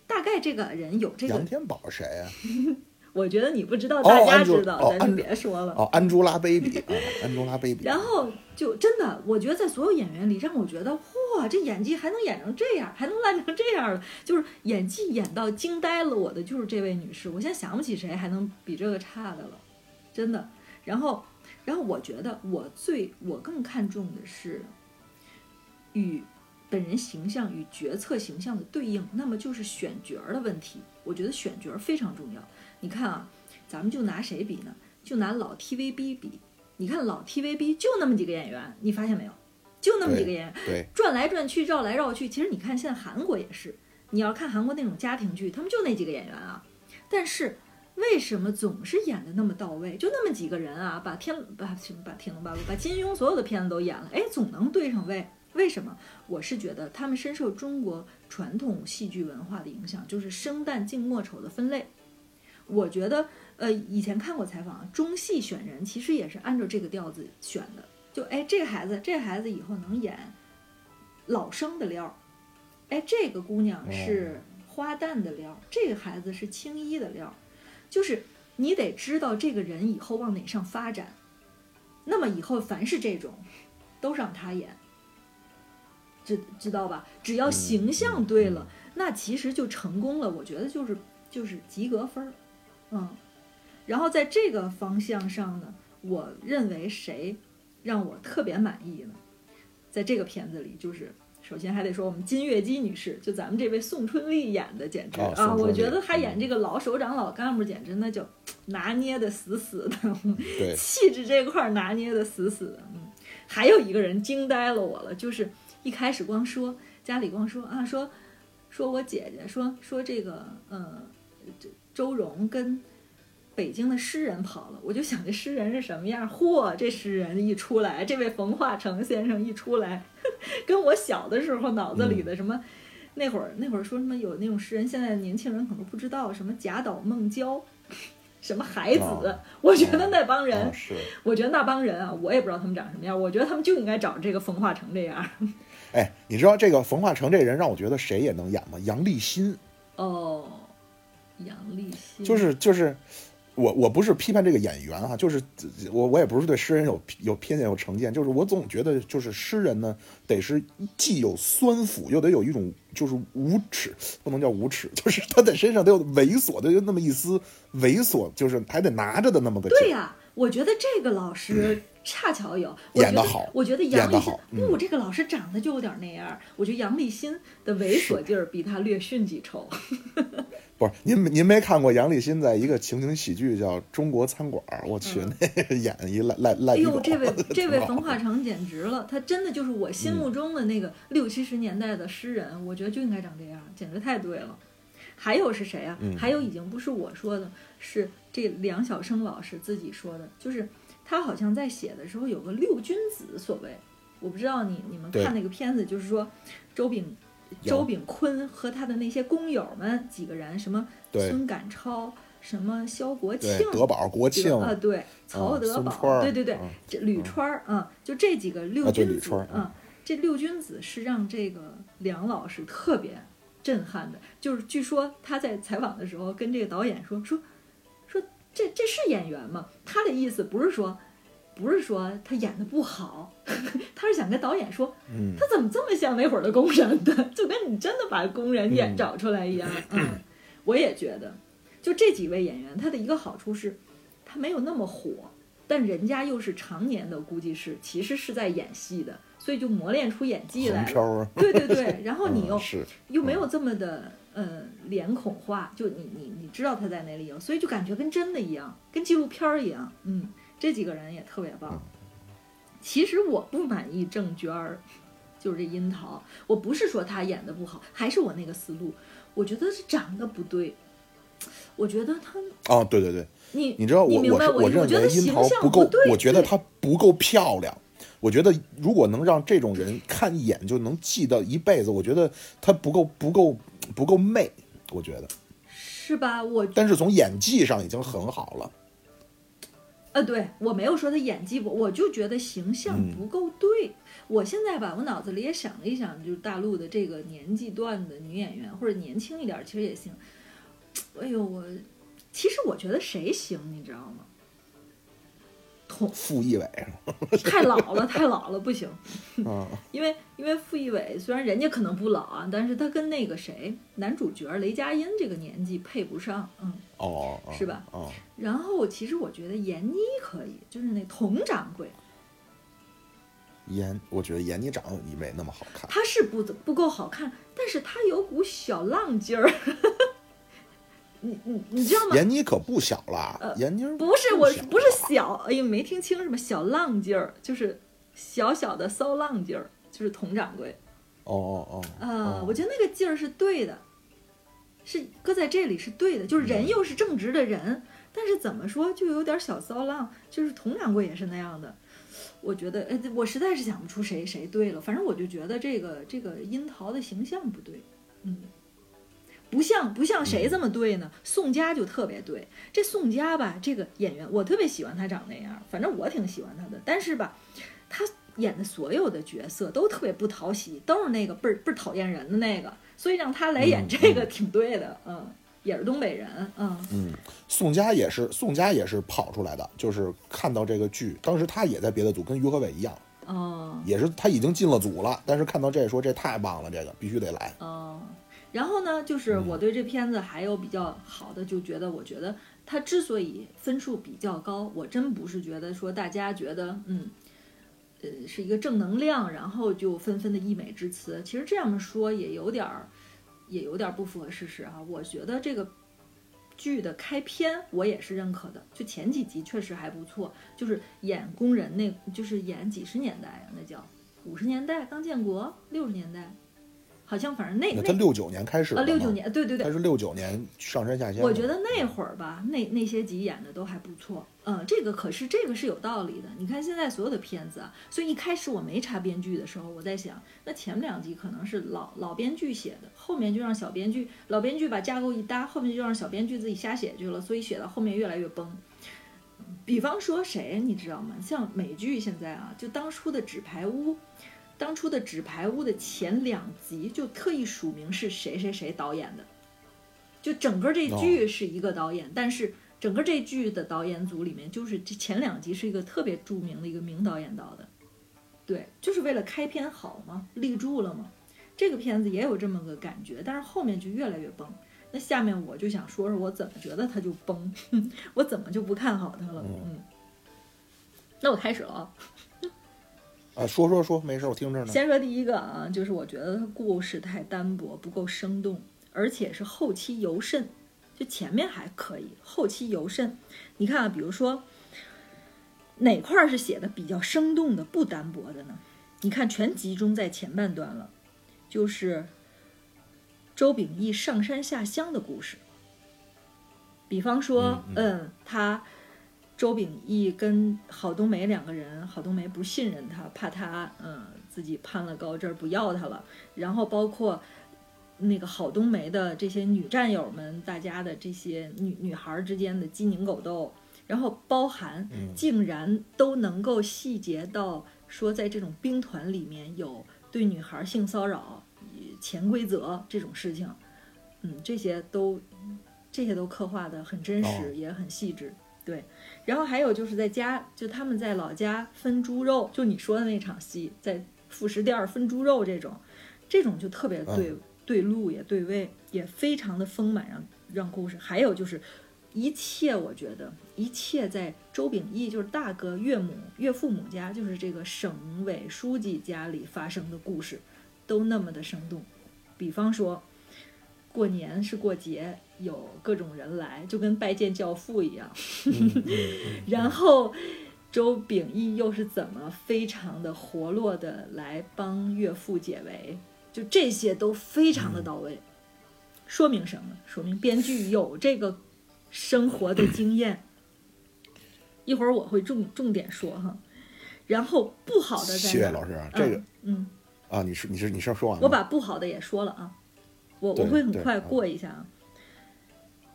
大概这个人有这个，杨天宝谁呀、[laughs] 我觉得你不知道，哦大家知道，咱就别说了。哦，安朱拉 baby 啊，安朱拉 baby。然后就真的，我觉得在所有演员里，让我觉得哇，这演技还能演成这样，还能烂成这样的，就是演技演到惊呆了我的，就是这位女士。我现在想不起谁还能比这个差的了，[laughs] 真的。然后，然后我觉得我最我更看重的是与本人形象与决策形象的对应，那么就是选角儿的问题。我觉得选角儿非常重要。你看啊，咱们就拿谁比呢？就拿老 TVB 比。你看老 TVB 就那么几个演员，你发现没有？就那么几个演员，对，转来转去，绕来绕去。其实你看现在韩国也是，你要看韩国那种家庭剧，他们就那几个演员啊。但是为什么总是演的那么到位？就那么几个人啊，把天把什么把天龙八部，把金庸所有的片子都演了，哎，总能对上位。为什么？我是觉得他们深受中国传统戏剧文化的影响，就是生旦净末丑的分类。我觉得，呃，以前看过采访，中戏选人其实也是按照这个调子选的。就哎，这个孩子，这孩子以后能演老生的料儿，哎，这个姑娘是花旦的料儿，这个孩子是青衣的料儿，就是你得知道这个人以后往哪上发展。那么以后凡是这种，都让他演。知知道吧？只要形象对了，那其实就成功了。我觉得就是就是及格分儿，嗯。然后在这个方向上呢，我认为谁让我特别满意呢？在这个片子里，就是首先还得说我们金月姬女士，就咱们这位宋春丽演的，简直哦啊！我觉得她演这个老首长、老干部，简直那就拿捏的死死的，对，[laughs] 气质这块儿拿捏的死死的。嗯，还有一个人惊呆了我了，就是一开始光说家里光说啊，说说我姐姐说说这个呃，这周荣跟北京的诗人跑了，我就想这诗人是什么样？嚯，这诗人一出来，这位冯化成先生一出来，[laughs] 跟我小的时候脑子里的什么。那会儿，那会儿说什么有那种诗人，现在的年轻人可能不知道什么贾岛孟郊，[laughs] 什么海子，哦我觉得那帮人，啊是，我觉得那帮人啊，我也不知道他们长什么样，我觉得他们就应该找这个冯化成这样。[laughs] 哎，你知道这个冯化成这人让我觉得谁也能演吗？杨立新，哦，杨立新就是就是。我我不是批判这个演员哈、就是我我也不是对诗人有有偏见有成见，就是我总觉得就是诗人呢，得是既有酸腐，又得有一种就是无耻，不能叫无耻，[laughs] 就是他在身上得有猥琐的有那么一丝猥琐，就是还得拿着的那么个劲。对呀、我觉得这个老师恰巧有，演得好我觉得杨立新不，这个老师长得就有点那样。我觉得杨立新的猥琐劲儿比他略逊几筹。[laughs] 不是您您没看过杨立新在一个情景喜剧叫《中国餐馆》？我去，[laughs] 那个演一赖赖赖嗯哎呦，这位这位冯化成简直了，他真的就是我心嗯目中的那个六七十年代的诗人，我觉得就应该长这样，简直太对了。还有是谁啊？嗯还有已经不是我说的，是这梁晓声老师自己说的，就是他好像在写的时候有个六君子，所谓我不知道你你们看那个片子，就是说周炳周炳坤和他的那些工友们几个人，什么对。孙赶超，什么肖国庆，德宝、国庆。啊，对，曹德宝，对对对，嗯。这吕川儿啊，就这几个六君子吕川儿啊，这六君子是让这个梁老师特别震撼的。就是据说他在采访的时候跟这个导演说说说这这是演员吗？他的意思不是说不是说他演的不好，[laughs] 他是想跟导演说，嗯，他怎么这么像那会儿的工人的，[laughs] 就跟你真的把工人演嗯找出来一样。[clears throat] 嗯，我也觉得，就这几位演员，他的一个好处是，他没有那么火，但人家又是常年的，估计是其实是在演戏的，所以就磨练出演技来了。对对对，然后你又、又没有这么的呃脸孔化，就你你你知道他在哪里有，所以就感觉跟真的一样，跟纪录片儿一样。嗯，这几个人也特别棒。其实我不满意郑娟儿，就是这樱桃，我不是说她演的不好，还是我那个思路，我觉得是长得不对。我觉得她，哦，对对对，你你知道我明白我认为樱桃象不够对，我觉得她不够漂亮。我觉得如果能让这种人看一眼就能记到一辈子，我觉得他不够不够不够媚。我觉得，是吧？我但是从演技上已经很好了。呃，对我没有说他演技不，我就觉得形象嗯不够对。我现在吧，我脑子里也想了一想，就是大陆的这个年纪段的女演员，或者年轻一点，其实也行。哎呦，我其实我觉得谁行，你知道吗？童傅艺伟，[laughs] [laughs] 太老了，太老了，不行。[laughs] 嗯，因为因为傅艺伟虽然人家可能不老啊，但是他跟那个谁男主角雷佳音这个年纪配不上，嗯。哦，哦是吧？哦，然后其实我觉得闫妮可以，就是那佟掌柜，闫，我觉得闫妮长得没那么好看。她是不不够好看，但是她有股小浪劲儿。你你你知道吗？闫妮可不小了，呃闫妮不是，我不是小，哎呀，没听清什么小浪劲儿，就是小小的骚浪劲儿，就是佟掌柜哦哦哦啊、哦我觉得那个劲儿是对的，是搁在这里是对的，就是人又是正直的人，但是怎么说就有点小骚浪，就是佟掌柜也是那样的。我觉得，哎，我实在是想不出谁谁对了。反正我就觉得这个这个樱桃的形象不对，嗯，不像不像谁这么对呢？宋佳就特别对。这宋佳吧，这个演员我特别喜欢她长那样，反正我挺喜欢她的。但是吧，她演的所有的角色都特别不讨喜，都是那个倍儿倍儿讨厌人的那个，所以让她来演嗯这个挺对的，嗯，也是东北人，嗯。嗯，宋佳也是，宋佳也是跑出来的，就是看到这个剧，当时他也在别的组，跟于和伟一样，哦也是他已经进了组了，但是看到这说这太棒了，这个必须得来。哦，然后呢，就是我对这片子还有比较好的，就觉得我觉得它之所以分数比较高，我真不是觉得说大家觉得嗯。呃，是一个正能量，然后就纷纷的溢美之词。其实这样说也有点儿，也有点儿不符合事实啊。我觉得这个剧的开篇我也是认可的，就前几集确实还不错，就是演工人那，就是演几十年代啊，那叫五十年代刚建国，六十年代，好像反正那那那他六九年开始啊的六九年，对对对他，是六九年上山下乡。我觉得那会儿吧，那那些集演的都还不错。嗯，这个可是这个是有道理的。你看现在所有的片子啊，所以一开始我没查编剧的时候，我在想，那前面两集可能是老老编剧写的，后面就让小编剧老编剧把架构一搭，后面就让小编剧自己瞎写去了，所以写到后面越来越崩。比方说谁你知道吗？像美剧现在啊，就当初的《纸牌屋》，当初的《纸牌屋》的前两集就特意署名是谁谁谁导演的，就整个这剧是一个导演，但是整个这剧的导演组里面，就是这前两集是一个特别著名的一个名导演导的，对，就是为了开篇好嘛，立住了嘛。这个片子也有这么个感觉，但是后面就越来越崩。那下面我就想说说我怎么觉得它就崩，[laughs] 我怎么就不看好它了？嗯，那我开始了啊。啊，说说说，没事，我听着呢。先说第一个啊，就是我觉得它故事太单薄，不够生动，而且是后期尤甚。就前面还可以，后期尤甚。你看啊，比如说哪块儿是写的比较生动的、不单薄的呢？你看全集中在前半段了，就是周秉义上山下乡的故事。比方说，嗯，他周秉义跟郝冬梅两个人，郝冬梅不信任他，怕他嗯自己攀了高枝儿不要他了。然后包括那个郝冬梅的这些女战友们，大家的这些女女孩儿之间的鸡宁狗斗，然后包含竟然都能够细节到说，在这种兵团里面有对女孩儿性骚扰、潜规则这种事情，嗯，这些都这些都刻画的很真实，哦也很细致。对，然后还有就是在家，就他们在老家分猪肉，就你说的那场戏，在副食店儿分猪肉这种，这种就特别对、对路也对位，也非常的丰满，让让故事。还有就是一切，我觉得一切在周秉义就是大哥岳母岳父母家，就是这个省委书记家里发生的故事，都那么的生动。比方说，过年是过节，有各种人来，就跟拜见教父一样。[laughs] 然后周秉义又是怎么非常的活络的来帮岳父解围，就这些都非常的到位。说明什么？说明编剧有这个生活的经验。一会儿我会重重点说哈。然后不好的在哪？谢谢老师啊这个嗯，嗯啊，你是你是你是说完了吗？我把不好的也说了啊，我我会很快过一下啊。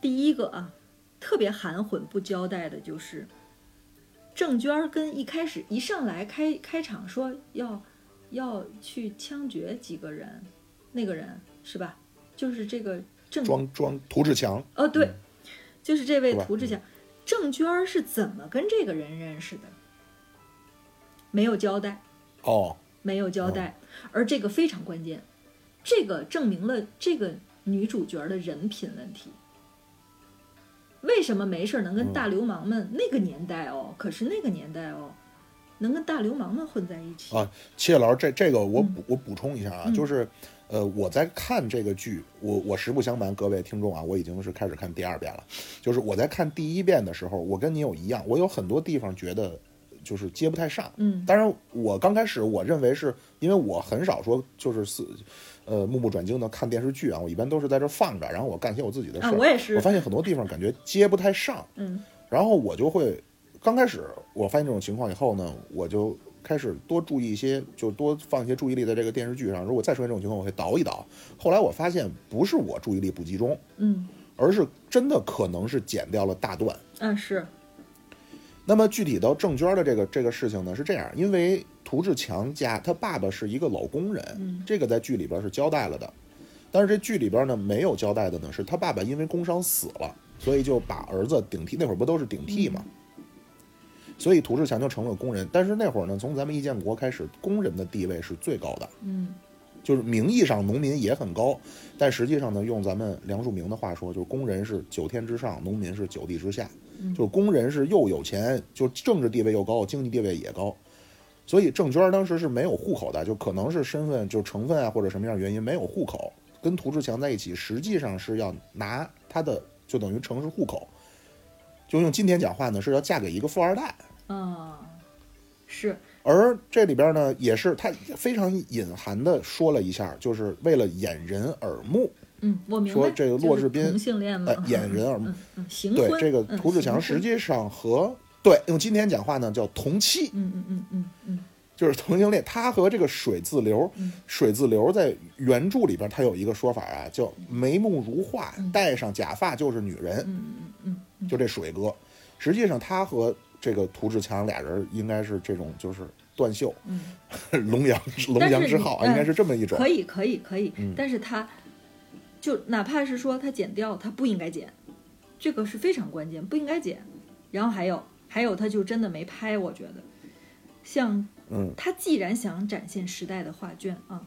第一个啊，特别含混不交代的就是郑娟儿跟一开始一上来开开场说要要去枪决几个人，那个人是吧？就是这个郑庄庄涂志强，哦对，就是这位涂志强，郑娟儿是怎么跟这个人认识的？没有交代。哦，没有交代，而这个非常关键，这个证明了这个女主角的人品问题。为什么没事能跟大流氓们、那个年代哦？可是那个年代哦，能跟大流氓们混在一起啊，谢谢老师，这这个我补、我补充一下啊，嗯就是呃，我在看这个剧，我我实不相瞒各位听众啊，我已经是开始看第二遍了。就是我在看第一遍的时候，我跟你有一样，我有很多地方觉得就是接不太上。嗯当然，我刚开始我认为是因为我很少说就是是呃目不转睛的看电视剧啊，我一般都是在这放着，然后我干些我自己的事啊，儿。我也是我，发现很多地方感觉接不太上，嗯然后我就会刚开始我发现这种情况以后呢，我就开始多注意一些，就多放一些注意力在这个电视剧上。如果再出现这种情况，我会倒一倒。后来我发现不是我注意力不集中，嗯而是真的可能是剪掉了大段。嗯是，那么具体到郑娟的这个这个事情呢，是这样，因为涂志强家他爸爸是一个老工人，嗯这个在剧里边是交代了的，但是这剧里边呢没有交代的呢，是他爸爸因为工伤死了，所以就把儿子顶替，那会儿不都是顶替嘛？所以涂志强就成了工人。但是那会儿呢，从咱们一建国开始，工人的地位是最高的，嗯就是名义上农民也很高，但实际上呢，用咱们梁漱溟的话说，就是工人是九天之上，农民是九地之下。嗯就是工人是又有钱，就政治地位又高，经济地位也高。所以郑娟当时是没有户口的，就可能是身份就成分啊或者什么样的原因没有户口，跟涂志强在一起，实际上是要拿他的就等于城市户口，就用今天讲话呢是要嫁给一个富二代。嗯，是而这里边呢，也是他非常隐含的说了一下，就是为了掩人耳目，嗯，我明白。说这个骆志斌性恋嘛呃，，掩人耳目。嗯嗯，行对。这个嗯涂志强实际上和对用今天讲话呢叫同期，嗯嗯嗯嗯嗯就是同性恋。他和这个水自流嗯，水自流在原著里边他有一个说法啊，叫眉目如画，戴上假发就是女人，嗯嗯嗯就这水哥。实际上他和这个涂志强俩人应该是这种就是断袖，嗯，龙阳龙阳之好啊，应该是这么一种。可以可以可以嗯，但是他就哪怕是说他剪掉，他不应该剪，这个是非常关键，不应该剪。然后还有还有，他就真的没拍，我觉得，像嗯。他既然想展现时代的画卷啊，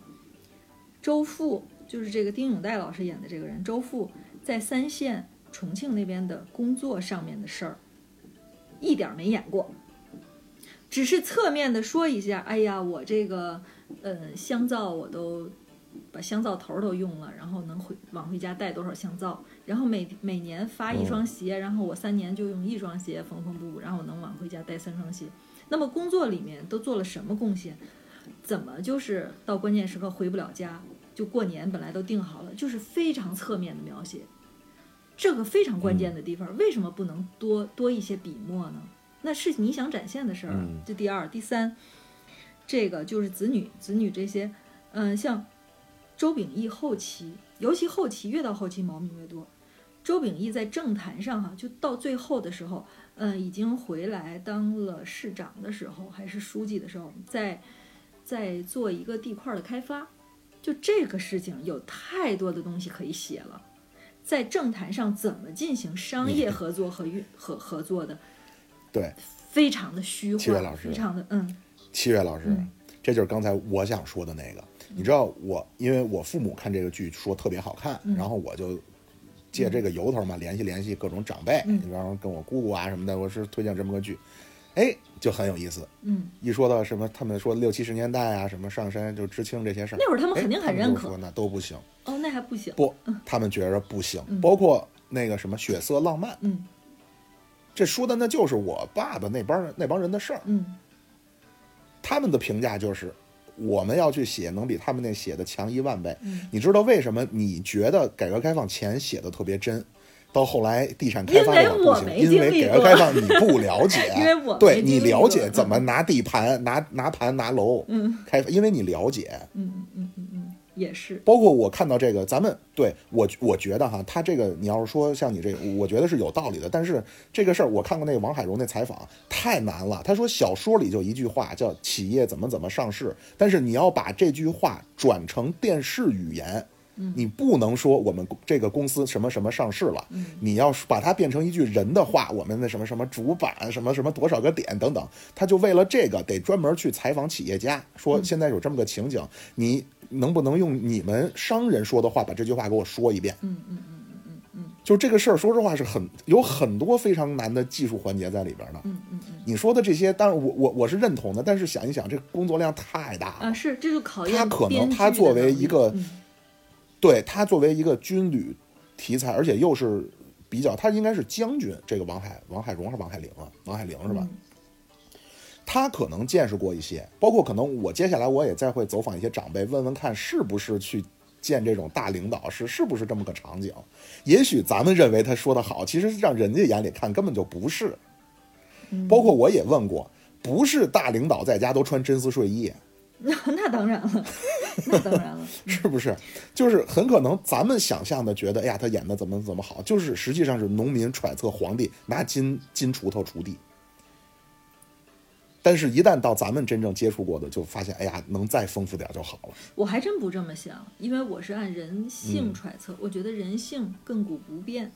周父就是这个丁永岱老师演的这个人，周父在三线重庆那边的工作上面的事儿，一点儿没演过，只是侧面的说一下，哎呀，我这个呃香皂我都把香皂头儿都用了，然后能回往回家带多少香皂，然后每每年发一双鞋，然后我三年就用一双鞋缝缝补补，然后我能往回家带三双鞋。那么工作里面都做了什么贡献？怎么就是到关键时刻回不了家？就过年本来都定好了，就是非常侧面的描写，这个非常关键的地方，为什么不能多多一些笔墨呢？那是你想展现的事儿这第二、第三，这个就是子女、子女这些，嗯、像周秉义后期，尤其后期越到后期毛病越多。周秉义在政坛上哈、就到最后的时候，嗯、已经回来当了市长的时候，还是书记的时候，在在做一个地块的开发，就这个事情有太多的东西可以写了。在政坛上怎么进行商业合作和运合合作的，对，非常的虚幻，七月老师非常的嗯七月老师，嗯这就是刚才我想说的那个。你知道我，因为我父母看这个剧说特别好看，嗯然后我就借这个由头嘛，联系联系各种长辈，嗯比方说跟我姑姑啊什么的，我是推荐这么个剧，哎，就很有意思。嗯，一说到什么，他们说六七十年代啊，什么上山就知青这些事儿，那会儿他们哎肯定很认可说那都不行，哦，那还不行，不，他们觉着不行，嗯包括那个什么血色浪漫，嗯这说的那就是我爸爸那帮人那帮人的事儿。嗯他们的评价就是，我们要去写能比他们那写的强一万倍。嗯你知道为什么你觉得改革开放前写的特别真，到后来地产开发不行？因为改革开放你不了解，[laughs] 因为我没对你了解怎么拿地盘、拿拿盘、拿楼嗯开，因为你了解。嗯嗯嗯，也是，包括我看到这个，咱们对我我觉得哈，他这个你要是说像你这个，我觉得是有道理的。但是这个事儿，我看过那个王海荣那采访，太难了。他说小说里就一句话叫“企业怎么怎么上市”，但是你要把这句话转成电视语言。你不能说我们这个公司什么什么上市了，你要把它变成一句人的话，我们的什么什么主板什么什么多少个点等等，他就为了这个得专门去采访企业家，说现在有这么个情景，你能不能用你们商人说的话把这句话给我说一遍？嗯嗯嗯嗯嗯嗯就这个事儿，说实话是很有很多非常难的技术环节在里边的。嗯嗯嗯你说的这些，当然我我我是认同的，但是想一想，这工作量太大了。啊，是，这就考验他可能他作为一个嗯对他作为一个军旅题材，而且又是比较，他应该是将军。这个王海王海荣还是王海玲啊？王海玲是吧？嗯他可能见识过一些，包括可能我接下来我也再会走访一些长辈，问问看是不是去见这种大领导是是不是这么个场景。也许咱们认为他说的好，其实让人家眼里看根本就不是。嗯包括我也问过，不是大领导在家都穿真丝睡衣，那 [laughs] 那当然了，[laughs] 那当然了，是不是？就是很可能咱们想象的觉得，哎呀，他演的怎么怎么好，就是实际上是农民揣测皇帝拿金金锄头锄地。但是，一旦到咱们真正接触过的，就发现，哎呀，能再丰富点就好了。我还真不这么想，因为我是按人嗯性揣测，我觉得人性亘古不变。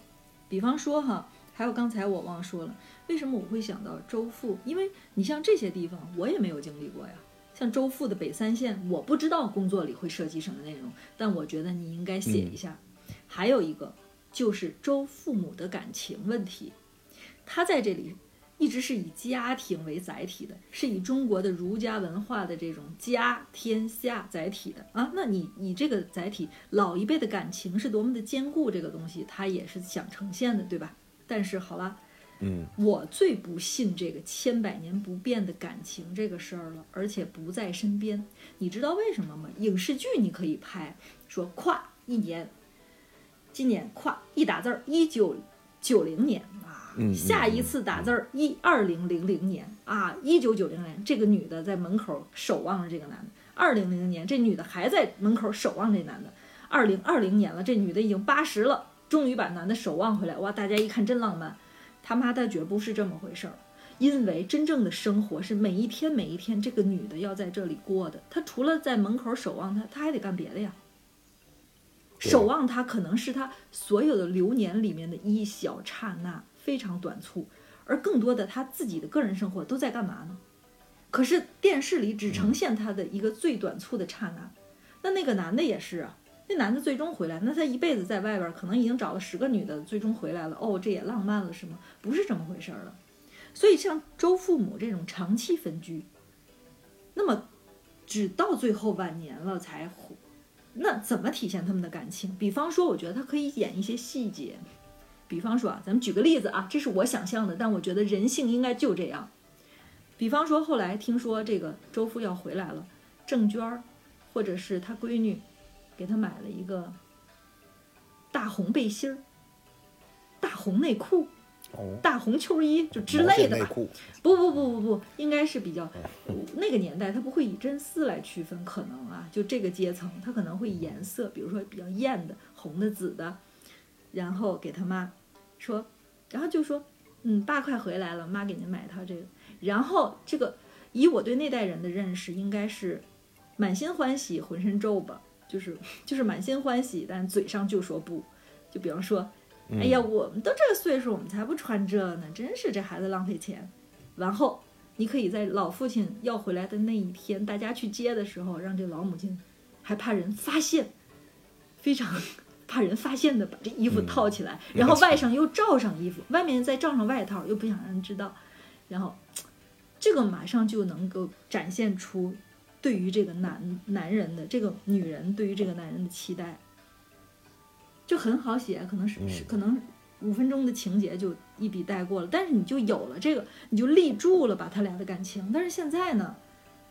比方说哈，还有刚才我忘说了，为什么我会想到周父？因为你像这些地方，我也没有经历过呀。像周父的北三线，我不知道工作里会涉及什么内容，但我觉得你应该写一下。还有一个就是周父母的感情问题，他在这里一直是以家庭为载体的，是以中国的儒家文化的这种家天下载体的啊。那你你这个载体，老一辈的感情是多么的坚固，这个东西他也是想呈现的，对吧？但是好了。嗯，我最不信这个千百年不变的感情这个事儿了，而且不在身边。你知道为什么吗？影视剧你可以拍，说跨一年，今年跨一打字儿一九九零年啊，下一次打字儿一二零零零年啊，一九九零年这个女的在门口守望着这个男的，二零零零年这女的还在门口守望这男的，二零二零年了，这女的已经八十了，终于把男的守望回来，哇，大家一看真浪漫。他妈的绝不是这么回事儿，因为真正的生活是每一天每一天，这个女的要在这里过的。她除了在门口守望他，她还得干别的呀。守望他可能是他所有的流年里面的一小刹那，非常短促，而更多的他自己的个人生活都在干嘛呢？可是电视里只呈现他的一个最短促的刹那。那那个男的也是啊。那男的最终回来，那他一辈子在外边可能已经找了十个女的，最终回来了。哦，这也浪漫了是吗？不是这么回事儿了。所以像周父母这种长期分居，那么只到最后晚年了才，那怎么体现他们的感情？比方说，我觉得他可以演一些细节。比方说啊，咱们举个例子啊，这是我想象的，但我觉得人性应该就这样。比方说，后来听说这个周父要回来了，郑娟儿，或者是他闺女。给他买了一个大红背心儿、大红内裤、大红秋衣，就之类的吧。不不不不不，应该是比较那个年代，他不会以真丝来区分，可能啊，就这个阶层，他可能会颜色，比如说比较艳的、红的、紫的，然后给他妈说，然后就说，嗯，爸快回来了，妈给您买一套这个。然后这个以我对那代人的认识，应该是满心欢喜，浑身皱巴。就是 [laughs] 就是满心欢喜，但嘴上就说不。就比方说，哎呀，我们都这个岁数，我们才不穿这呢，真是这孩子浪费钱。然后你可以在老父亲要回来的那一天，大家去接的时候，让这老母亲还怕人发现，非常怕人发现的把这衣服套起来，然后外上又罩上衣服，外面再罩上外套，又不想让人知道。然后这个马上就能够展现出。对于这个男男人的这个女人，对于这个男人的期待，就很好写，可能是是可能五分钟的情节就一笔带过了，但是你就有了这个，你就立住了把他俩的感情。但是现在呢，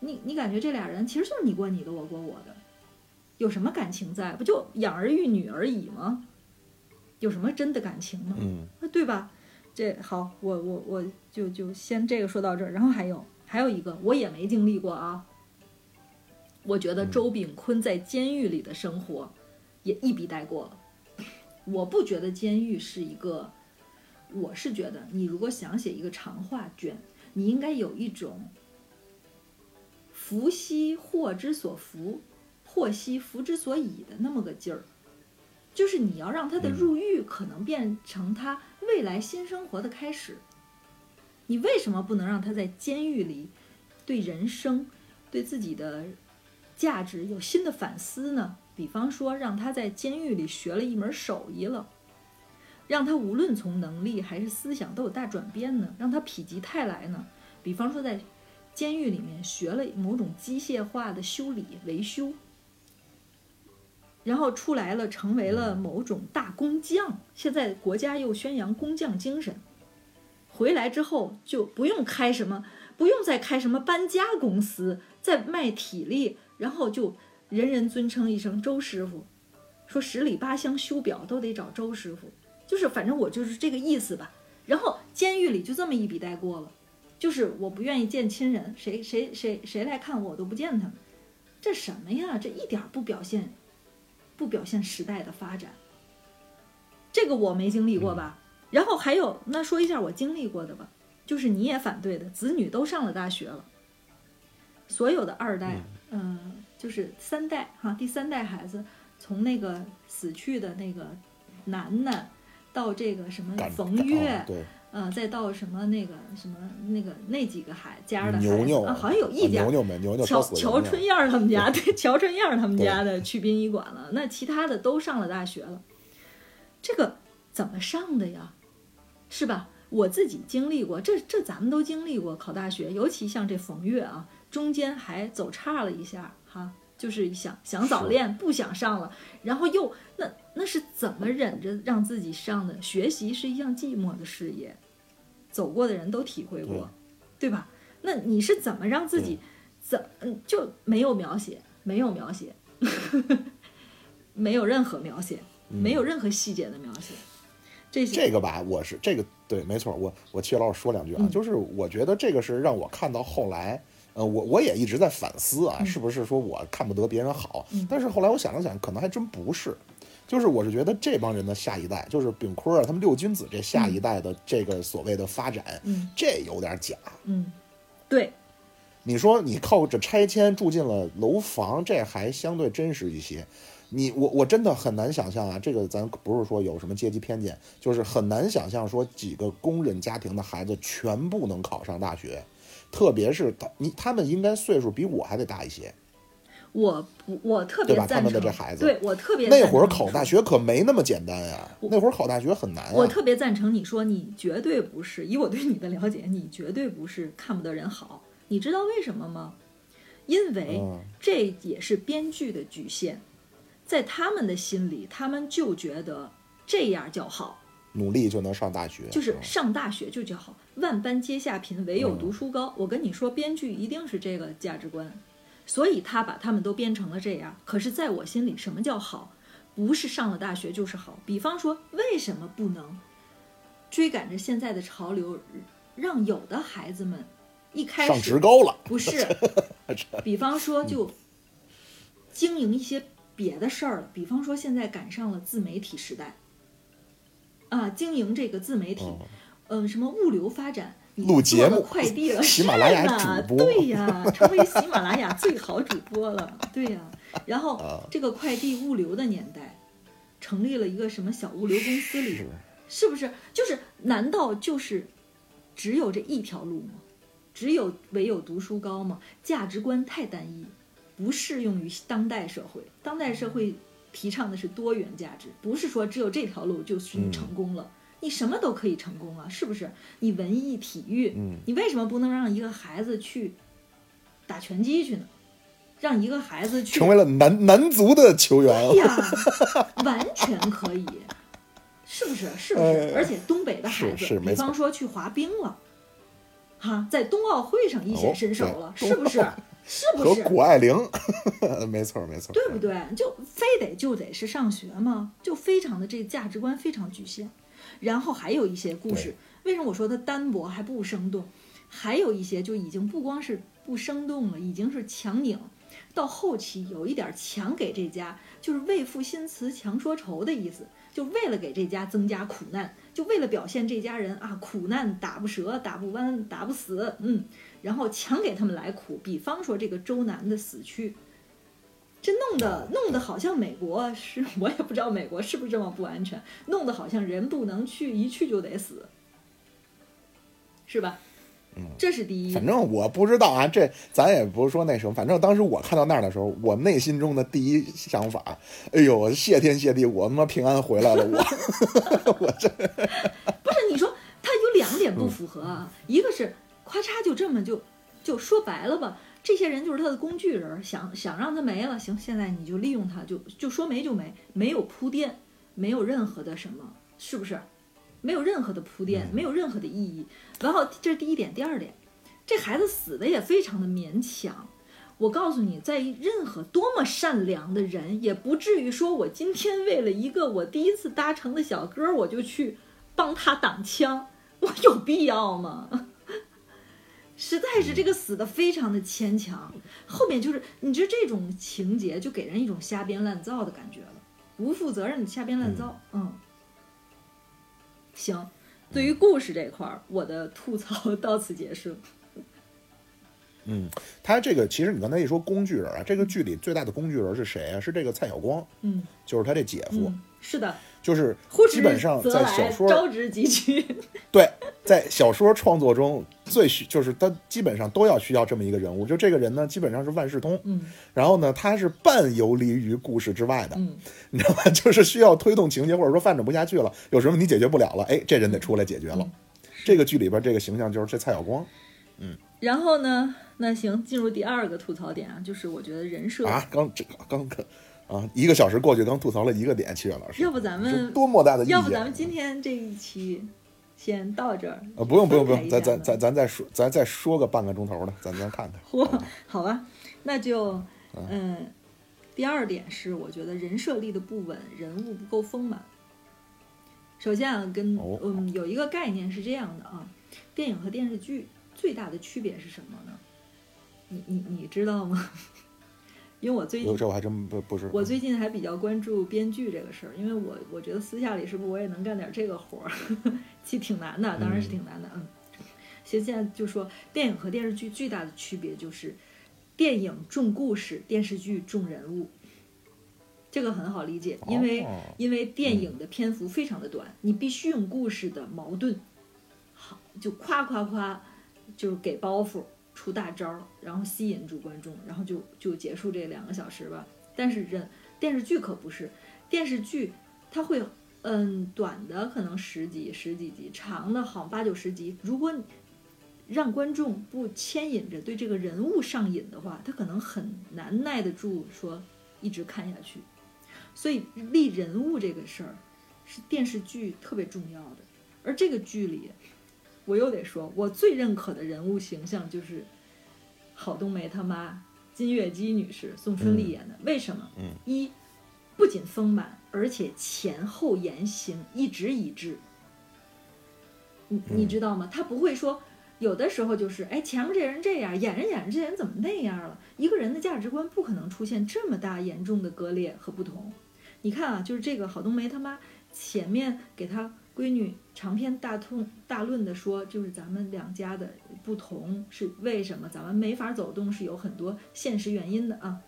你你感觉这俩人其实就是你过你的，我过我的，有什么感情在？不就养儿育女而已吗？有什么真的感情吗？嗯，对吧？这好，我我我就就先这个说到这儿，然后还有还有一个我也没经历过啊。我觉得周炳坤在监狱里的生活，也一笔带过了。我不觉得监狱是一个，我是觉得你如果想写一个长话卷，你应该有一种福兮祸之所伏，祸兮福之所倚的那么个劲儿，就是你要让他的入狱可能变成他未来新生活的开始。你为什么不能让他在监狱里对人生、对自己的？价值有新的反思呢，比方说让他在监狱里学了一门手艺了，让他无论从能力还是思想都有大转变呢，让他否极泰来呢。比方说在监狱里面学了某种机械化的修理维修，然后出来了成为了某种大工匠。现在国家又宣扬工匠精神，回来之后就不用开什么，不用再开什么搬家公司，再卖体力。然后就人人尊称一声周师傅，说十里八乡修表都得找周师傅，就是反正我就是这个意思吧。然后监狱里就这么一笔带过了，就是我不愿意见亲人，谁谁谁谁来看我我都不见他们，这什么呀？这一点不表现，不表现时代的发展。这个我没经历过吧？然后还有那说一下我经历过的吧，就是你也反对的，子女都上了大学了，所有的二代。嗯，就是三代哈，第三代孩子从那个死去的那个楠楠到这个什么冯悦，啊对，呃，再到什么那个什么那个那几个孩家的孩子牛牛啊，好像有一家啊牛牛们，牛牛乔乔春燕他们家，对，乔春燕他们家的去殡仪馆了，那其他的都上了大学了，这个怎么上的呀？是吧？我自己经历过，这这咱们都经历过考大学，尤其像这冯月啊，中间还走岔了一下哈，就是想想早恋，不想上了，然后又那那是怎么忍着让自己上的？学习是一项寂寞的事业，走过的人都体会过，对。吧？那你是怎么让自己怎嗯就没有描写，没有描写，[laughs] 没有任何描写，没有任何细节的描写，这些。这个吧，我是这个对，没错，我我切老师说两句啊，嗯。就是我觉得这个是让我看到后来，呃，我我也一直在反思啊，是不是说我看不得别人好？嗯。但是后来我想了想，可能还真不是，就是我是觉得这帮人的下一代，就是炳坤啊，他们六君子这下一代的这个所谓的发展，嗯这有点假。嗯，对，你说你靠着拆迁住进了楼房，这还相对真实一些。你我我真的很难想象啊，这个咱不是说有什么阶级偏见，就是很难想象说几个工人家庭的孩子全部能考上大学，特别是他你他们应该岁数比我还得大一些，我不我特对吧他们别赞成的这孩子对我特别那会儿考大学可没那么简单呀，那会儿考大学很难啊。我特别赞成你说，你绝对不是，以我对你的了解，你绝对不是看不得人好。你知道为什么吗？因为嗯这也是编剧的局限，在他们的心里，他们就觉得这样叫好，努力就能上大学，就是嗯上大学就叫好，万般皆下品，唯有读书高。我跟你说，编剧一定是这个价值观，所以他把他们都编成了这样。可是，在我心里，什么叫好？不是上了大学就是好。比方说，为什么不能追赶着现在的潮流，让有的孩子们一开上始职高了，不是，[laughs] 比方说就经营一些别的事儿了，比方说现在赶上了自媒体时代，啊，经营这个自媒体，嗯嗯，什么物流发展，你录节目做了快递了，[laughs] 喜马拉雅主播对呀，成为喜马拉雅最好主播了，[laughs] 对呀。然后啊这个快递物流的年代，成立了一个什么小物流公司里，是是不是？就是难道就是只有这一条路吗？只有唯有读书高吗？价值观太单一，不适用于当代社会。当代社会提倡的是多元价值，不是说只有这条路就是你成功了。你什么都可以成功啊，是不是？你文艺、体育，嗯你为什么不能让一个孩子去打拳击去呢？让一个孩子去成为了男男足的球员对呀，[laughs] 完全可以，是不是？是不是？哎而且东北的孩子，比方说去滑冰了，哈，在冬奥会上一显哦身手对了，是不是？是不和是？谷爱凌，没 [laughs] 错没错，对不对？就非得就得是上学吗？就非常的这个价值观非常局限。然后还有一些故事，为什么我说它单薄还不生动？还有一些就已经不光是不生动了，已经是强拧。到后期有一点强给这家，就是为赋新词强说愁的意思，就为了给这家增加苦难，就为了表现这家人啊苦难打不折、打不弯、打不死，嗯，然后强给他们来苦。比方说这个周南的死去，这弄得弄得好像美国是我也不知道美国是不是这么不安全，弄得好像人不能去，一去就得死，是吧？嗯这是第一。反正我不知道啊，这咱也不是说那什么，反正当时我看到那儿的时候，我内心中的第一想法，哎呦，谢天谢地，我他妈平安回来了，[laughs] 我我这 [laughs] 不是你说他有两点不符合啊，一个是咔嚓就这么就就说白了吧，这些人就是他的工具人，想想让他没了，行，现在你就利用他，就就说没就没，没有铺垫，没有任何的什么，是不是？没有任何的铺垫，没有任何的意义。然后这是第一点，第二点，这孩子死的也非常的勉强。我告诉你，在任何多么善良的人，也不至于说我今天为了一个我第一次搭乘的小哥，我就去帮他挡枪，我有必要吗？实在是这个死的非常的牵强，后面就是你知这种情节就给人一种瞎编乱造的感觉了，不负责任的瞎编乱造，嗯。行，对于故事这块儿，我的吐槽 [laughs] 到此结束。嗯，他这个其实你刚才一说工具人啊，这个剧里最大的工具人是谁啊？是这个蔡晓光，嗯。就是他这姐夫，嗯，是的，就是基本上在小来，说招之即去。[laughs] 对，在小说创作中最需就是他基本上都要需要这么一个人物，就这个人呢，基本上是万事通，嗯。然后呢，他是半游离于故事之外的，嗯。[laughs] 你知道吧？就是需要推动情节，或者说发展不下去了，有什么你解决不了了，哎，这人得出来解决了。嗯。这个剧里边这个形象就是这蔡晓光然后呢，那行，进入第二个吐槽点啊，就是我觉得人设，啊，刚这刚刚啊，一个小时过去，刚吐槽了一个点，七月老师，要不咱们，多么大的意见？要不咱们今天这一期先到这儿。啊，不用不用不用，咱咱咱咱再说，咱再说个半个钟头的，咱咱看看。嚯，好吧，那就嗯，第二点是我觉得人设立的不稳，人物不够丰满。首先啊，跟哦嗯有一个概念是这样的啊，电影和电视剧最大的区别是什么呢？你你你知道吗？[laughs] 因为我最近这这我还真不不是。我最近还比较关注编剧这个事儿，因为我我觉得私下里是不是我也能干点这个活儿，[laughs] 其实挺难的，当然是挺难的，嗯。其实现在就说电影和电视剧最大的区别就是，电影重故事，电视剧重人物。这个很好理解，因为、哦因为电影的篇幅非常的短，你必须用故事的矛盾，好就夸夸夸，就是给包袱出大招，然后吸引住观众，然后就就结束这两个小时吧。但是人电视剧可不是，电视剧它会嗯短的可能十集十几集，长的好八九十集。如果让观众不牵引着对这个人物上瘾的话，他可能很难耐得住说一直看下去。所以立人物这个事儿是电视剧特别重要的，而这个剧里，我又得说，我最认可的人物形象就是郝冬梅他妈金月姬女士宋春丽演的。为什么？嗯一不仅丰满，而且前后言行一直一致。你你知道吗？他不会说。有的时候就是，哎，前面这人这样，演着演着这人怎么那样了？一个人的价值观不可能出现这么大严重的割裂和不同。你看啊，就是这个郝冬梅他妈前面给她闺女长篇大通大论的说，就是咱们两家的不同是为什么，咱们没法走动是有很多现实原因的啊。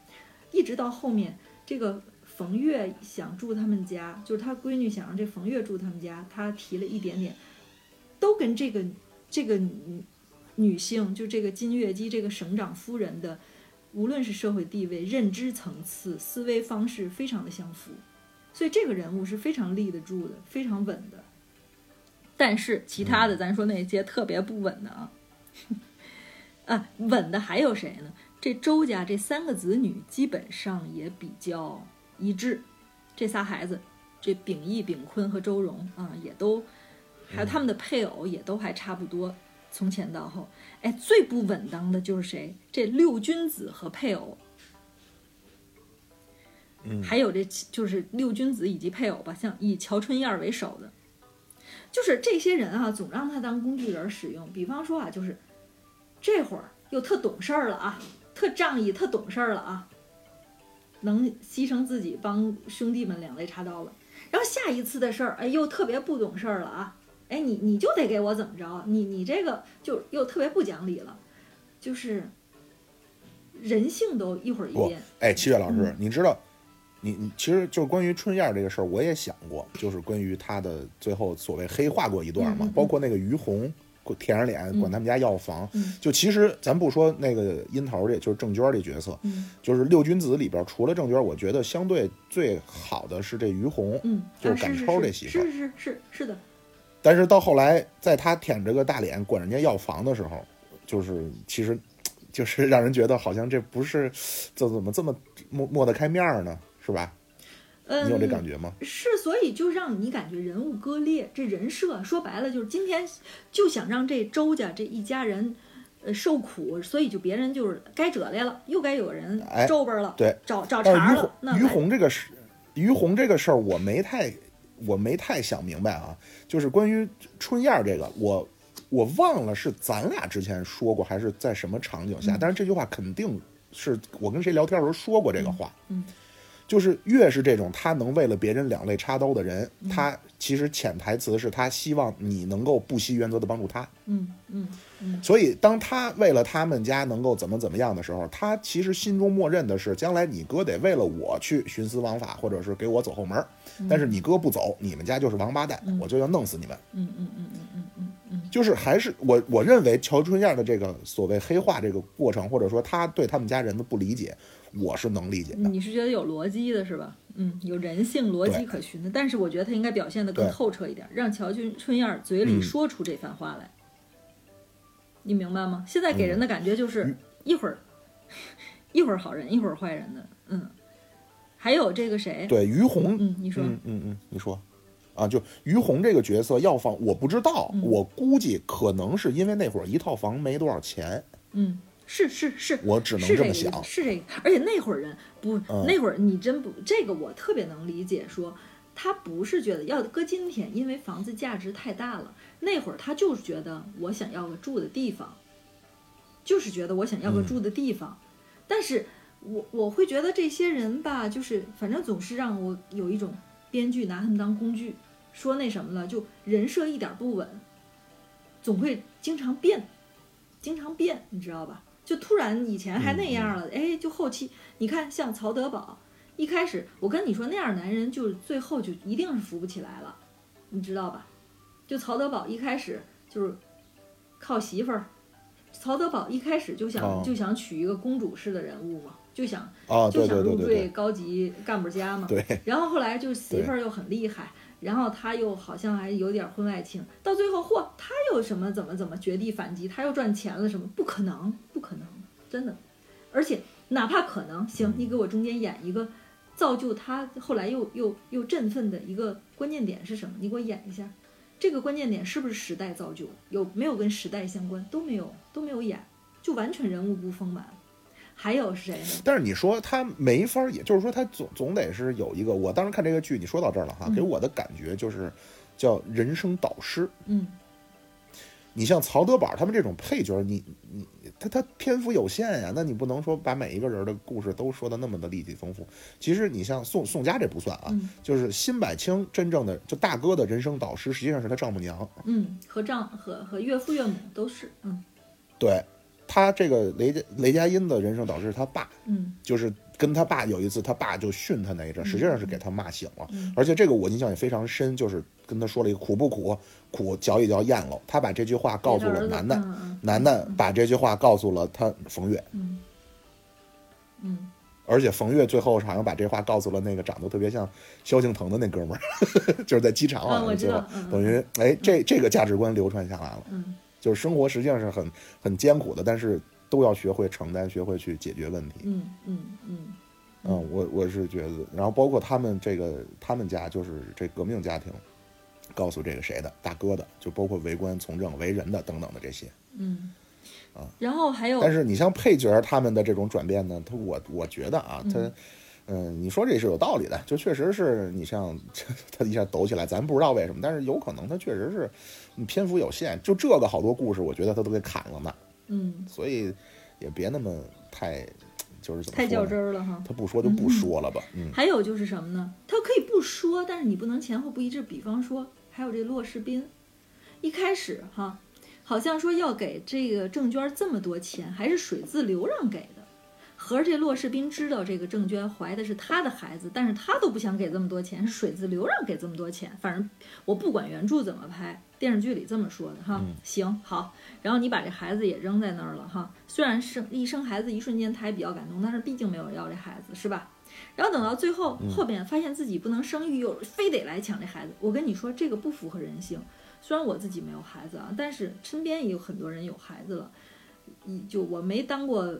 一直到后面，这个冯月想住他们家，就是他闺女想让这冯月住他们家，他提了一点点，都跟这个这个女女性，就这个金月姬这个省长夫人的，无论是社会地位、认知层次、思维方式，非常的相符，所以这个人物是非常立得住的，非常稳的。但是其他的，咱说那些特别不稳的啊，[laughs] 啊，稳的还有谁呢？这周家这三个子女基本上也比较一致，这仨孩子，这秉义、秉坤和周荣啊，也都，还有他们的配偶也都还差不多，从前到后。哎，最不稳当的就是谁？这六君子和配偶，嗯还有这就是六君子以及配偶吧，像以乔春燕为首的，就是这些人啊，总让他当工具人使用。比方说啊，就是这会儿又特懂事儿了啊，特仗义，特懂事儿了啊，能牺牲自己帮兄弟们两肋插刀了。然后下一次的事儿，哎，又特别不懂事儿了啊，哎，你你就得给我怎么着？你你这个就又特别不讲理了，就是人性都一会儿一变。，哎，七月老师，嗯你知道，你你其实就是关于春燕这个事儿，我也想过，就是关于她的最后所谓黑化过一段嘛，嗯嗯嗯。包括那个于红舔着脸管他们家要房，嗯。就其实咱不说那个樱桃这，就是郑娟这角色，嗯。就是六君子里边除了郑娟，我觉得相对最好的是这于红，嗯，就是赶超这媳妇是是是是是的，但是到后来，在他舔着个大脸管人家要房的时候，就是其实 [tsk] 就是让人觉得好像这不是这怎么这么抹抹得开面儿呢，是吧？嗯，你有这感觉吗？是，所以就让你感觉人物割裂，这人设说白了就是今天就想让这周家这一家人，呃受苦，所以就别人就是该折来了，又该有人哎皱巴了，对，找找茬了。于红这个事，于红这个事儿我没太我没太想明白啊，就是关于春燕儿这个，我我忘了是咱俩之前说过还是在什么场景下，嗯但是这句话肯定是我跟谁聊天的时候说过这个话，嗯就是越是这种他能为了别人两肋插刀的人，他其实潜台词是他希望你能够不惜原则的帮助他。嗯嗯嗯所以当他为了他们家能够怎么怎么样的时候，他其实心中默认的是，将来你哥得为了我去徇私枉法，或者是给我走后门儿。但是你哥不走，你们家就是王八蛋，我就要弄死你们。嗯嗯嗯嗯嗯嗯嗯就是还是我我认为乔春燕的这个所谓黑化这个过程，或者说他对他们家人的不理解，我是能理解的。嗯，你是觉得有逻辑的是吧？嗯，有人性逻辑可循的，但是我觉得他应该表现得更透彻一点，让乔俊春燕嘴里嗯说出这番话来。你明白吗？现在给人的感觉就是嗯一会儿、[laughs] 一会儿好人，一会儿坏人的。嗯，还有这个谁？对于红，嗯，你说，嗯嗯嗯，你说，啊，就于红这个角色要放，我不知道，嗯我估计可能是因为那会儿一套房没多少钱，嗯，是是是，我只能是这么想。是这个。而且那会儿人不，嗯那会儿你真不，这个我特别能理解说。他不是觉得要搁今天，因为房子价值太大了。那会儿他就是觉得我想要个住的地方，就是觉得我想要个嗯住的地方。但是我我会觉得这些人吧，就是反正总是让我有一种编剧拿他们当工具，说那什么了，就人设一点不稳，总会经常变，经常变，你知道吧？就突然以前还那样了，哎，就后期你看像曹德宝，一开始我跟你说那样男人，就最后就一定是扶不起来了，你知道吧？就曹德宝一开始就是靠媳妇儿，曹德宝一开始就想、哦就想娶一个公主式的人物嘛，就想啊，就想入赘高级干部家嘛。对对，然后后来就是媳妇儿又很厉害，然后他又好像还有点婚外情，到最后嚯，他又什么怎么怎么绝地反击，他又赚钱了什么？不可能，不可能，真的。而且哪怕可能，行，你给我中间演一个造就他后来又又又振奋的一个关键点是什么？你给我演一下，这个关键点是不是时代造就？有没有跟时代相关？都没有，都没有演，就完全人物不丰满。还有谁呢？但是你说他没法，也就是说他总总得是有一个。我当时看这个剧，你说到这儿了哈，嗯给我的感觉就是叫人生导师。嗯你像曹德宝他们这种配角，你你他他篇幅有限呀，那你不能说把每一个人的故事都说的那么的立体丰富。其实你像宋宋佳这不算啊，嗯就是辛柏青真正的就大哥的人生导师，实际上是他丈母娘。嗯，和丈和和岳父岳母都是，嗯对他这个雷佳雷佳音的人生导师是他爸，嗯。就是跟他爸有一次他爸就训他那一阵，实际上是给他骂醒了。嗯。而且这个我印象也非常深，就是跟他说了一个苦不苦，苦嚼一嚼咽了。他把这句话告诉了楠楠，楠楠把这句话告诉了他冯月，嗯。嗯。而且冯月最后好像把这话告诉了那个长得特别像萧敬腾的那哥们儿，[laughs] 就是在机场嗯，啊，最后等于哎这这个价值观流传下来了，嗯就是生活实际上是很很艰苦的，但是都要学会承担，学会去解决问题。嗯嗯嗯嗯，我我是觉得，然后包括他们这个他们家就是这革命家庭，告诉这个谁的大哥的，就包括为官从政、为人的等等的这些。嗯啊，然后还有但是你像配角他们的这种转变呢，他我我觉得啊，他嗯嗯、你说这是有道理的，就确实是你像他一下抖起来，咱不知道为什么，但是有可能他确实是你篇幅有限，就这个好多故事，我觉得他都给砍了呢，嗯所以也别那么太就是怎么太较真儿了哈。他不说就不说了吧，嗯还有就是什么呢？他可以不说，但是你不能前后不一致。比方说，还有这骆世斌，一开始哈，好像说要给这个郑娟这么多钱，还是水自流让给的。合着这骆世斌知道这个郑娟怀的是他的孩子，但是他都不想给这么多钱，是水自流让给这么多钱。反正我不管原著怎么拍，电视剧里这么说的哈。嗯行好，然后你把这孩子也扔在那儿了哈。虽然生一生孩子一瞬间他也比较感动，但是毕竟没有人要这孩子，是吧？然后等到最后后边发现自己不能生育，又非得来抢这孩子。我跟你说，这个不符合人性。虽然我自己没有孩子啊，但是身边也有很多人有孩子了。一就我没当过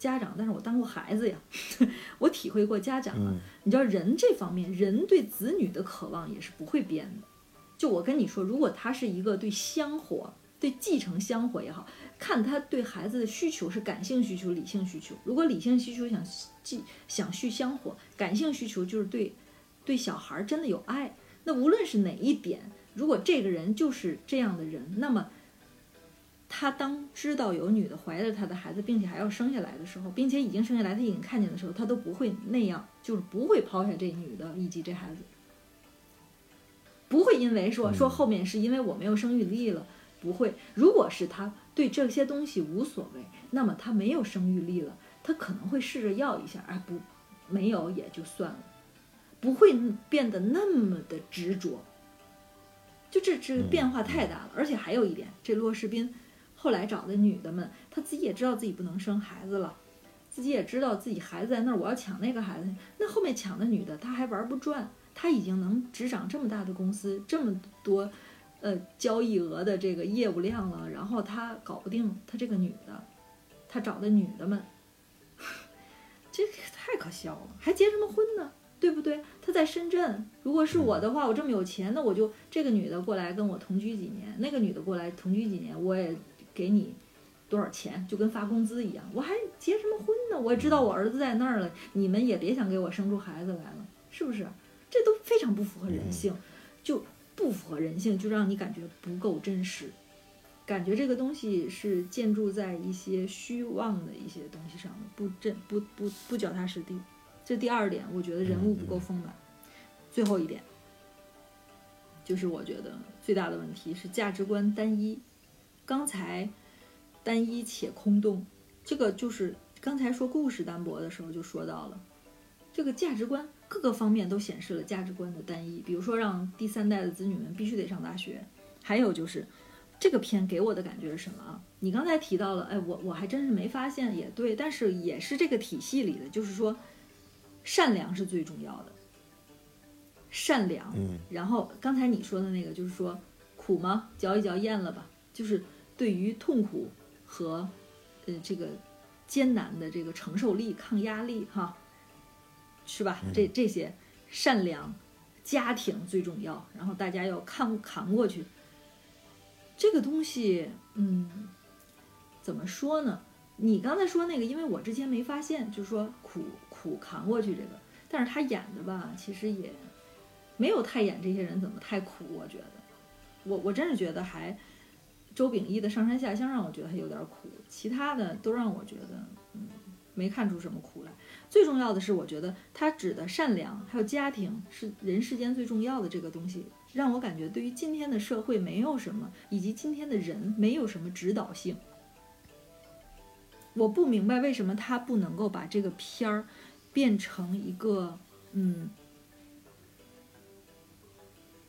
家长，但是我当过孩子呀，[laughs] 我体会过家长啊。嗯你知道人这方面，人对子女的渴望也是不会变的。就我跟你说，如果他是一个对香火、对继承香火也好，看他对孩子的需求是感性需求、理性需求。如果理性需求想继想续香火，感性需求就是对对小孩儿真的有爱。那无论是哪一点，如果这个人就是这样的人，那么他当知道有女的怀着他的孩子，并且还要生下来的时候，并且已经生下来，他已经看见的时候，他都不会那样，就是不会抛下这女的以及这孩子，不会因为说说后面是因为我没有生育力了，不会。如果是他对这些东西无所谓，那么他没有生育力了，他可能会试着要一下，哎，不，没有也就算了，不会变得那么的执着。就这这变化太大了，而且还有一点，这骆世斌后来找的女的们，她自己也知道自己不能生孩子了，自己也知道自己孩子在那儿，我要抢那个孩子，那后面抢的女的，她还玩不转，她已经能执掌这么大的公司，这么多呃交易额的这个业务量了，然后她搞不定她这个女的，她找的女的们，[laughs] 这太可笑了，还结什么婚呢？对不对？他在深圳。如果是我的话，我这么有钱，那我就这个女的过来跟我同居几年，那个女的过来同居几年，我也给你多少钱，就跟发工资一样。我还结什么婚呢？我也知道我儿子在那儿了，你们也别想给我生出孩子来了，是不是？这都非常不符合人性，就不符合人性，就让你感觉不够真实，感觉这个东西是建筑在一些虚妄的一些东西上的，不真不不不脚踏实地。这第二点，我觉得人物不够丰满。最后一点，就是我觉得最大的问题是价值观单一。刚才单一且空洞，这个就是刚才说故事单薄的时候就说到了，这个价值观各个方面都显示了价值观的单一。比如说让第三代的子女们必须得上大学，还有就是这个片给我的感觉是什么啊？你刚才提到了，哎，我我还真是没发现，也对，但是也是这个体系里的，就是说。善良是最重要的，善良。嗯，然后刚才你说的那个，就是说苦吗？嚼一嚼咽了吧。就是对于痛苦和呃这个艰难的这个承受力、抗压力，哈，是吧？这这些善良，家庭最重要。然后大家要扛扛过去。这个东西，嗯，怎么说呢？你刚才说那个，因为我之前没发现，就是说苦。苦扛过去这个，但是他演的吧，其实也没有太演这些人怎么太苦。我觉得，我我真是觉得还周秉义的上山下乡让我觉得还有点苦，其他的都让我觉得嗯没看出什么苦来。最重要的是，我觉得他指的善良还有家庭是人世间最重要的这个东西，让我感觉对于今天的社会没有什么，以及今天的人没有什么指导性。我不明白为什么他不能够把这个片儿。变成一个，嗯，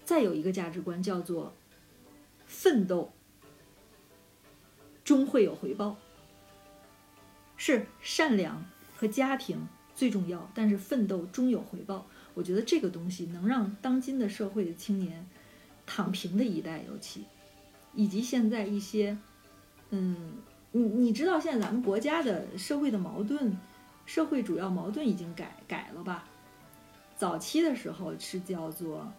再有一个价值观叫做奋斗终会有回报，是善良和家庭最重要，但是奋斗终有回报。我觉得这个东西能让当今的社会的青年躺平的一代，尤其以及现在一些，嗯，你你知道现在咱们国家的社会的矛盾。社会主要矛盾已经改改了吧？早期的时候是叫做，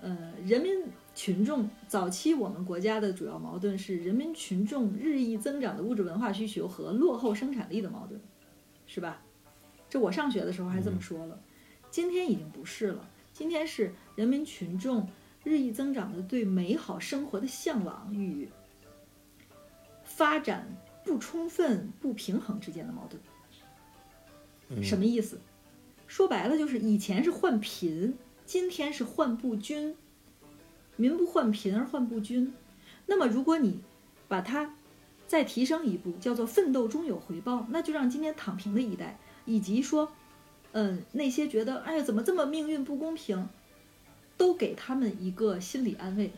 呃，人民群众。早期我们国家的主要矛盾是人民群众日益增长的物质文化需求和落后生产力的矛盾，是吧？这我上学的时候还这么说了。今天已经不是了，今天是人民群众日益增长的对美好生活的向往与发展不充分、不平衡之间的矛盾。什么意思？说白了就是以前是患贫，今天是患不均。民不患贫而患不均。那么如果你把它再提升一步，叫做奋斗终有回报，那就让今天躺平的一代，以及说，嗯，那些觉得哎呀怎么这么命运不公平，都给他们一个心理安慰，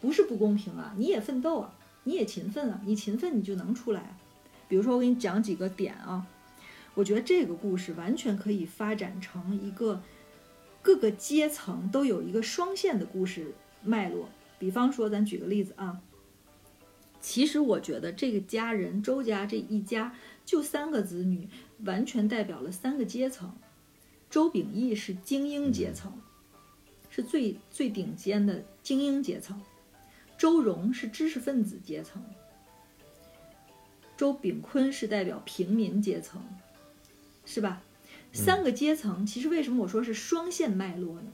不是不公平啊，你也奋斗啊，你也勤奋啊，你勤奋你就能出来。比如说我给你讲几个点啊。我觉得这个故事完全可以发展成一个各个阶层都有一个双线的故事脉络。比方说，咱举个例子啊，其实我觉得这个家人周家这一家就三个子女，完全代表了三个阶层。周秉义是精英阶层，是最最顶尖的精英阶层；周荣是知识分子阶层；周秉坤是代表平民阶层。是吧？三个阶层，其实为什么我说是双线脉络呢？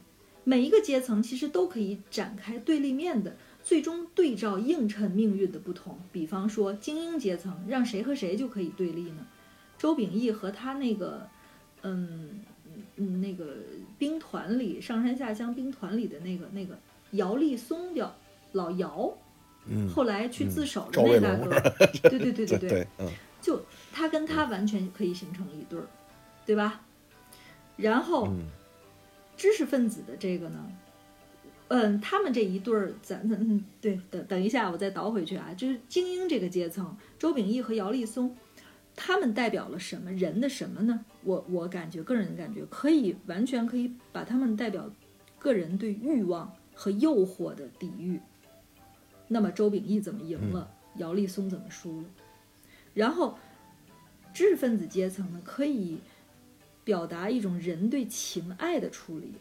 每一个阶层其实都可以展开对立面的最终对照映衬命运的不同。比方说，精英阶层让谁和谁就可以对立呢？周秉义和他那个，嗯嗯，那个兵团里上山下乡兵团里的那个那个姚立松叫老姚，嗯，后来去自首的那大哥，对对对对对，[laughs] 嗯就他跟他完全可以形成一对儿，对吧？然后嗯知识分子的这个呢，嗯，他们这一对儿，咱咱嗯对，等等一下，我再倒回去啊，就是精英这个阶层，周秉义和姚立松，他们代表了什么人的什么呢？我我感觉个人感觉可以完全可以把他们代表个人对欲望和诱惑的抵御。那么周秉义怎么赢了？姚立松怎么输了？然后知识分子阶层呢，可以表达一种人对情爱的处理。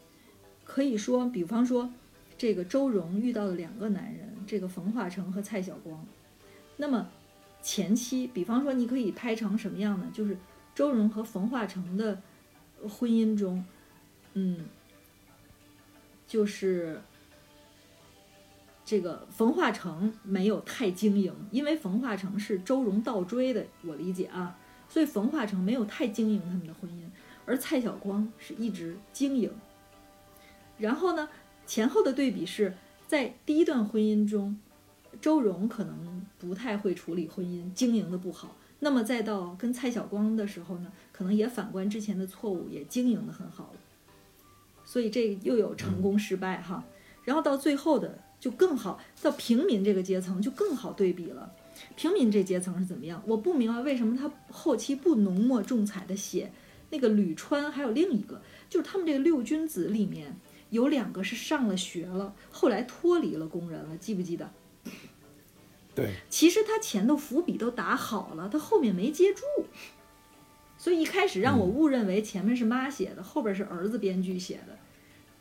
可以说，比方说，这个周荣遇到了两个男人，这个冯化成和蔡晓光。那么前期，比方说，你可以拍成什么样呢？就是周荣和冯化成的婚姻中，嗯，就是这个冯化成没有太经营，因为冯化成是周荣倒追的，我理解啊，所以冯化成没有太经营他们的婚姻，而蔡晓光是一直经营。然后呢，前后的对比是在第一段婚姻中，周荣可能不太会处理婚姻，经营的不好。那么再到跟蔡晓光的时候呢，可能也反观之前的错误，也经营的很好了。所以这又有成功失败哈。然后到最后的就更好，到平民这个阶层就更好对比了。平民这阶层是怎么样？我不明白为什么他后期不浓墨重彩的写那个吕川，还有另一个，就是他们这个六君子里面有两个是上了学了，后来脱离了工人了，记不记得？对，其实他前头伏笔都打好了，他后面没接住，所以一开始让我误认为前面是妈写的，后边是儿子编剧写的，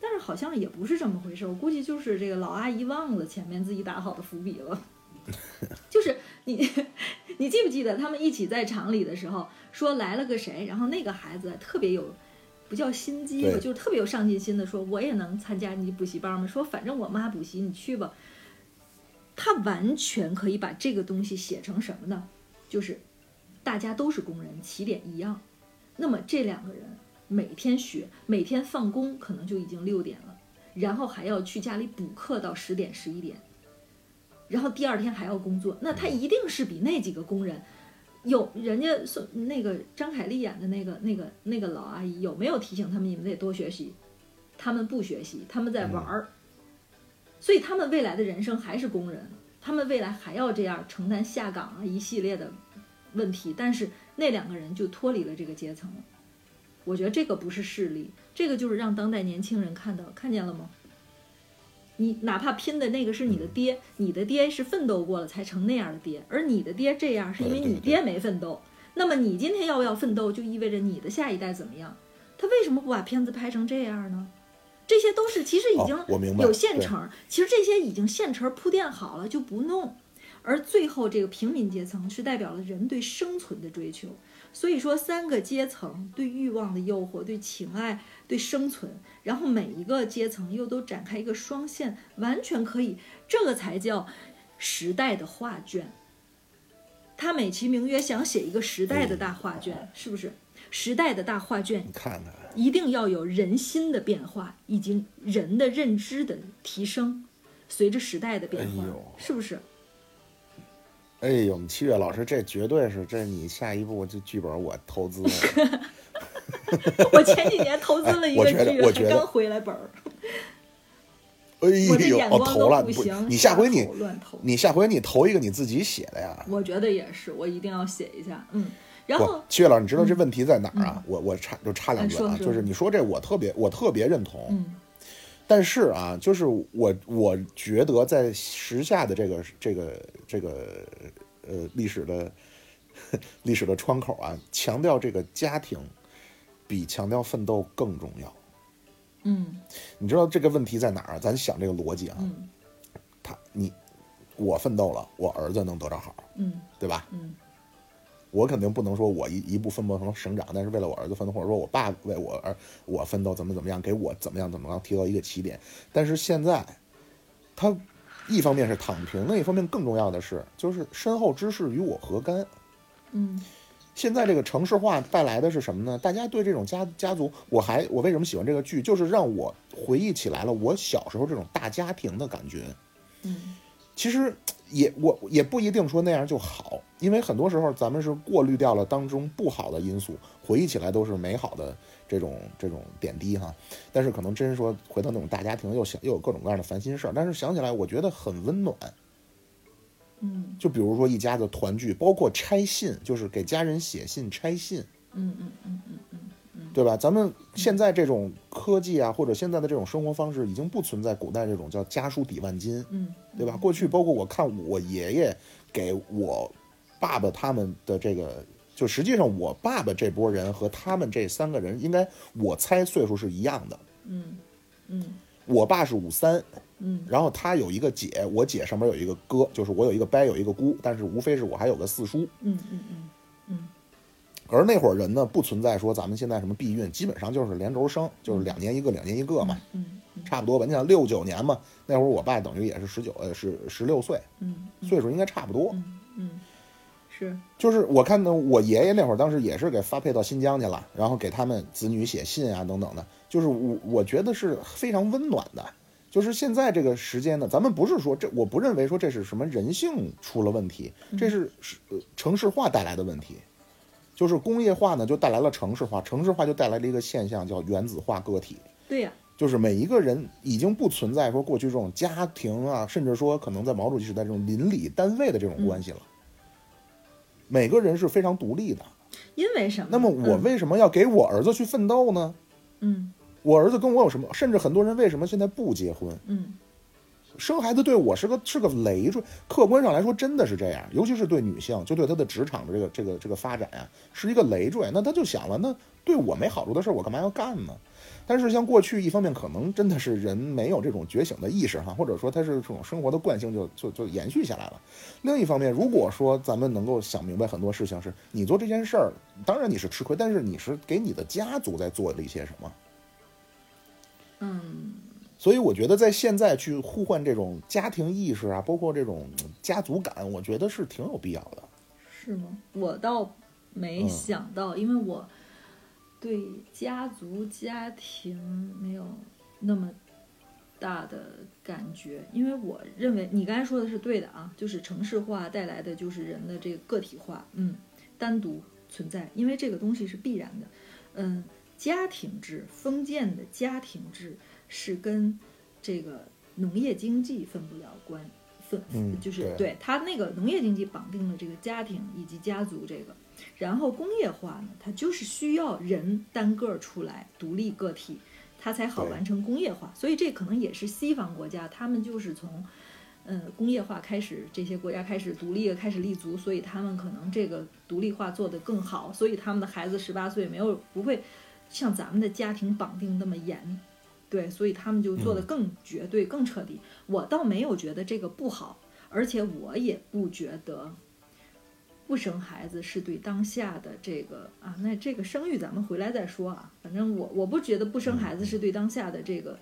但是好像也不是这么回事，我估计就是这个老阿姨忘了前面自己打好的伏笔了。[laughs] 就是你，[laughs] 你记不记得他们一起在厂里的时候，说来了个谁，然后那个孩子特别有，不叫心机吧，就是特别有上进心的说，我也能参加你补习班吗？说反正我妈补习，你去吧。他完全可以把这个东西写成什么呢？就是大家都是工人，起点一样。那么这两个人每天学，每天放工可能就已经六点了，然后还要去家里补课到十点十一点，然后第二天还要工作。那他一定是比那几个工人有人家说那个张凯丽演的那个那个那个老阿姨有没有提醒他们你们得多学习？他们不学习，他们在玩儿。所以他们未来的人生还是工人，他们未来还要这样承担下岗啊一系列的问题，但是那两个人就脱离了这个阶层了。我觉得这个不是势力，这个就是让当代年轻人看到，看见了吗？你哪怕拼的那个是你的爹，你的爹是奋斗过了才成那样的爹，而你的爹这样是因为你爹没奋斗。那么你今天要不要奋斗，就意味着你的下一代怎么样？他为什么不把片子拍成这样呢？这些都是其实已经有现对成，其实这些已经现成铺垫好了，就不弄。而最后这个平民阶层是代表了人对生存的追求，所以说三个阶层对欲望的诱惑、对情爱、对生存，然后每一个阶层又都展开一个双线，完全可以，这个才叫时代的画卷。他美其名曰想写一个时代的大画卷，是不是？时代的大画卷你看看，一定要有人心的变化，以及人的认知的提升，随着时代的变化，哎是不是？哎呦，我们七月老师，这绝对是这你下一步这剧本我投资了。[laughs] [laughs] 我前几年投资了一个哎我觉得剧，我觉得还刚回来本儿，哎呦，哦，眼光都投了，不不行，你下回你。你下回你投一个你自己写的呀。我觉得也是，我一定要写一下，嗯。然后，七月老师，你知道这问题在哪儿啊？我我插就插两句啊，就是你说这我特别我特别认同，嗯但是啊，就是我我觉得在时下的这个这个这个呃历史的 [laughs] 历史的窗口啊，强调这个家庭比强调奋斗更重要。嗯你知道这个问题在哪儿啊？咱想这个逻辑啊，嗯他你我奋斗了，我儿子能得着好，嗯对吧？嗯我肯定不能说我一一步奋斗成省长，但是为了我儿子奋斗，或者说我爸为我儿我奋斗怎么怎么样，给我怎么样怎么样提到一个起点。但是现在，他一方面是躺平，另一方面更重要的是，就是身后之事与我何干。嗯现在这个城市化带来的是什么呢？大家对这种家家族，我还我为什么喜欢这个剧，就是让我回忆起来了我小时候这种大家庭的感觉。嗯其实也我也不一定说那样就好，因为很多时候咱们是过滤掉了当中不好的因素，回忆起来都是美好的这种这种点滴哈。但是可能真说回到那种大家庭，又想又有各种各样的烦心事儿，但是想起来我觉得很温暖。嗯就比如说一家子团聚，包括拆信，就是给家人写信拆信，嗯嗯嗯嗯嗯对吧？咱们现在这种科技啊，或者现在的这种生活方式，已经不存在古代这种叫家书抵万金，嗯，对吧？过去包括我看我爷爷给我爸爸他们的这个，就实际上我爸爸这波人和他们这三个人，应该我猜岁数是一样的。嗯嗯我爸是五三，嗯然后他有一个姐，我姐上面有一个哥，就是我有一个伯，有一个姑，但是无非是我还有个四叔。嗯嗯嗯嗯而那会儿人呢，不存在说咱们现在什么避孕，基本上就是连轴生，就是两年一个，两年一个嘛，嗯差不多吧。你想六九年嘛，那会儿我爸等于也是十九，呃，是十六岁，嗯岁数应该差不多。嗯嗯，是，就是我看呢，我爷爷那会儿当时也是给发配到新疆去了，然后给他们子女写信啊等等的，就是我我觉得是非常温暖的。就是现在这个时间呢，咱们不是说这，我不认为说这是什么人性出了问题，这是是呃城市化带来的问题。就是工业化呢，就带来了城市化，城市化就带来了一个现象叫原子化个体。对呀，就是每一个人已经不存在说过去这种家庭啊，甚至说可能在毛主席时代这种邻里单位的这种关系了。每个人是非常独立的。因为什么？那么我为什么要给我儿子去奋斗呢？嗯我儿子跟我有什么？甚至很多人为什么现在不结婚？嗯生孩子对我是个是个累赘。客观上来说，真的是这样，尤其是对女性，就对她的职场的这个这个这个发展呀、是一个累赘。那他就想了，那对我没好处的事儿，我干嘛要干呢？但是像过去，一方面可能真的是人没有这种觉醒的意识哈，或者说他是这种生活的惯性就就就延续下来了。另一方面，如果说咱们能够想明白很多事情，是你做这件事儿，当然你是吃亏，但是你是给你的家族在做了一些什么。嗯所以我觉得在现在去互换这种家庭意识啊，包括这种嗯家族感，我觉得是挺有必要的。是吗？我倒没嗯想到，因为我对家族家庭没有那么大的感觉，因为我认为你刚才说的是对的啊，就是城市化带来的就是人的这个个体化，嗯，单独存在，因为这个东西是必然的，嗯，家庭制，封建的家庭制是跟这个农业经济分不了关。分嗯就是对对它那个农业经济绑定了这个家庭以及家族这个，然后工业化呢，它就是需要人单个儿出来独立个体，它才好完成工业化。所以这可能也是西方国家，他们就是从，呃，工业化开始，这些国家开始独立，开始立足，所以他们可能这个独立化做得更好，所以他们的孩子十八岁没有不会像咱们的家庭绑定那么严。对，所以他们就做的更绝对、更彻底。我倒没有觉得这个不好，而且我也不觉得不生孩子是对当下的这个啊，那这个生育咱们回来再说啊。反正我我不觉得不生孩子是对当下的这个，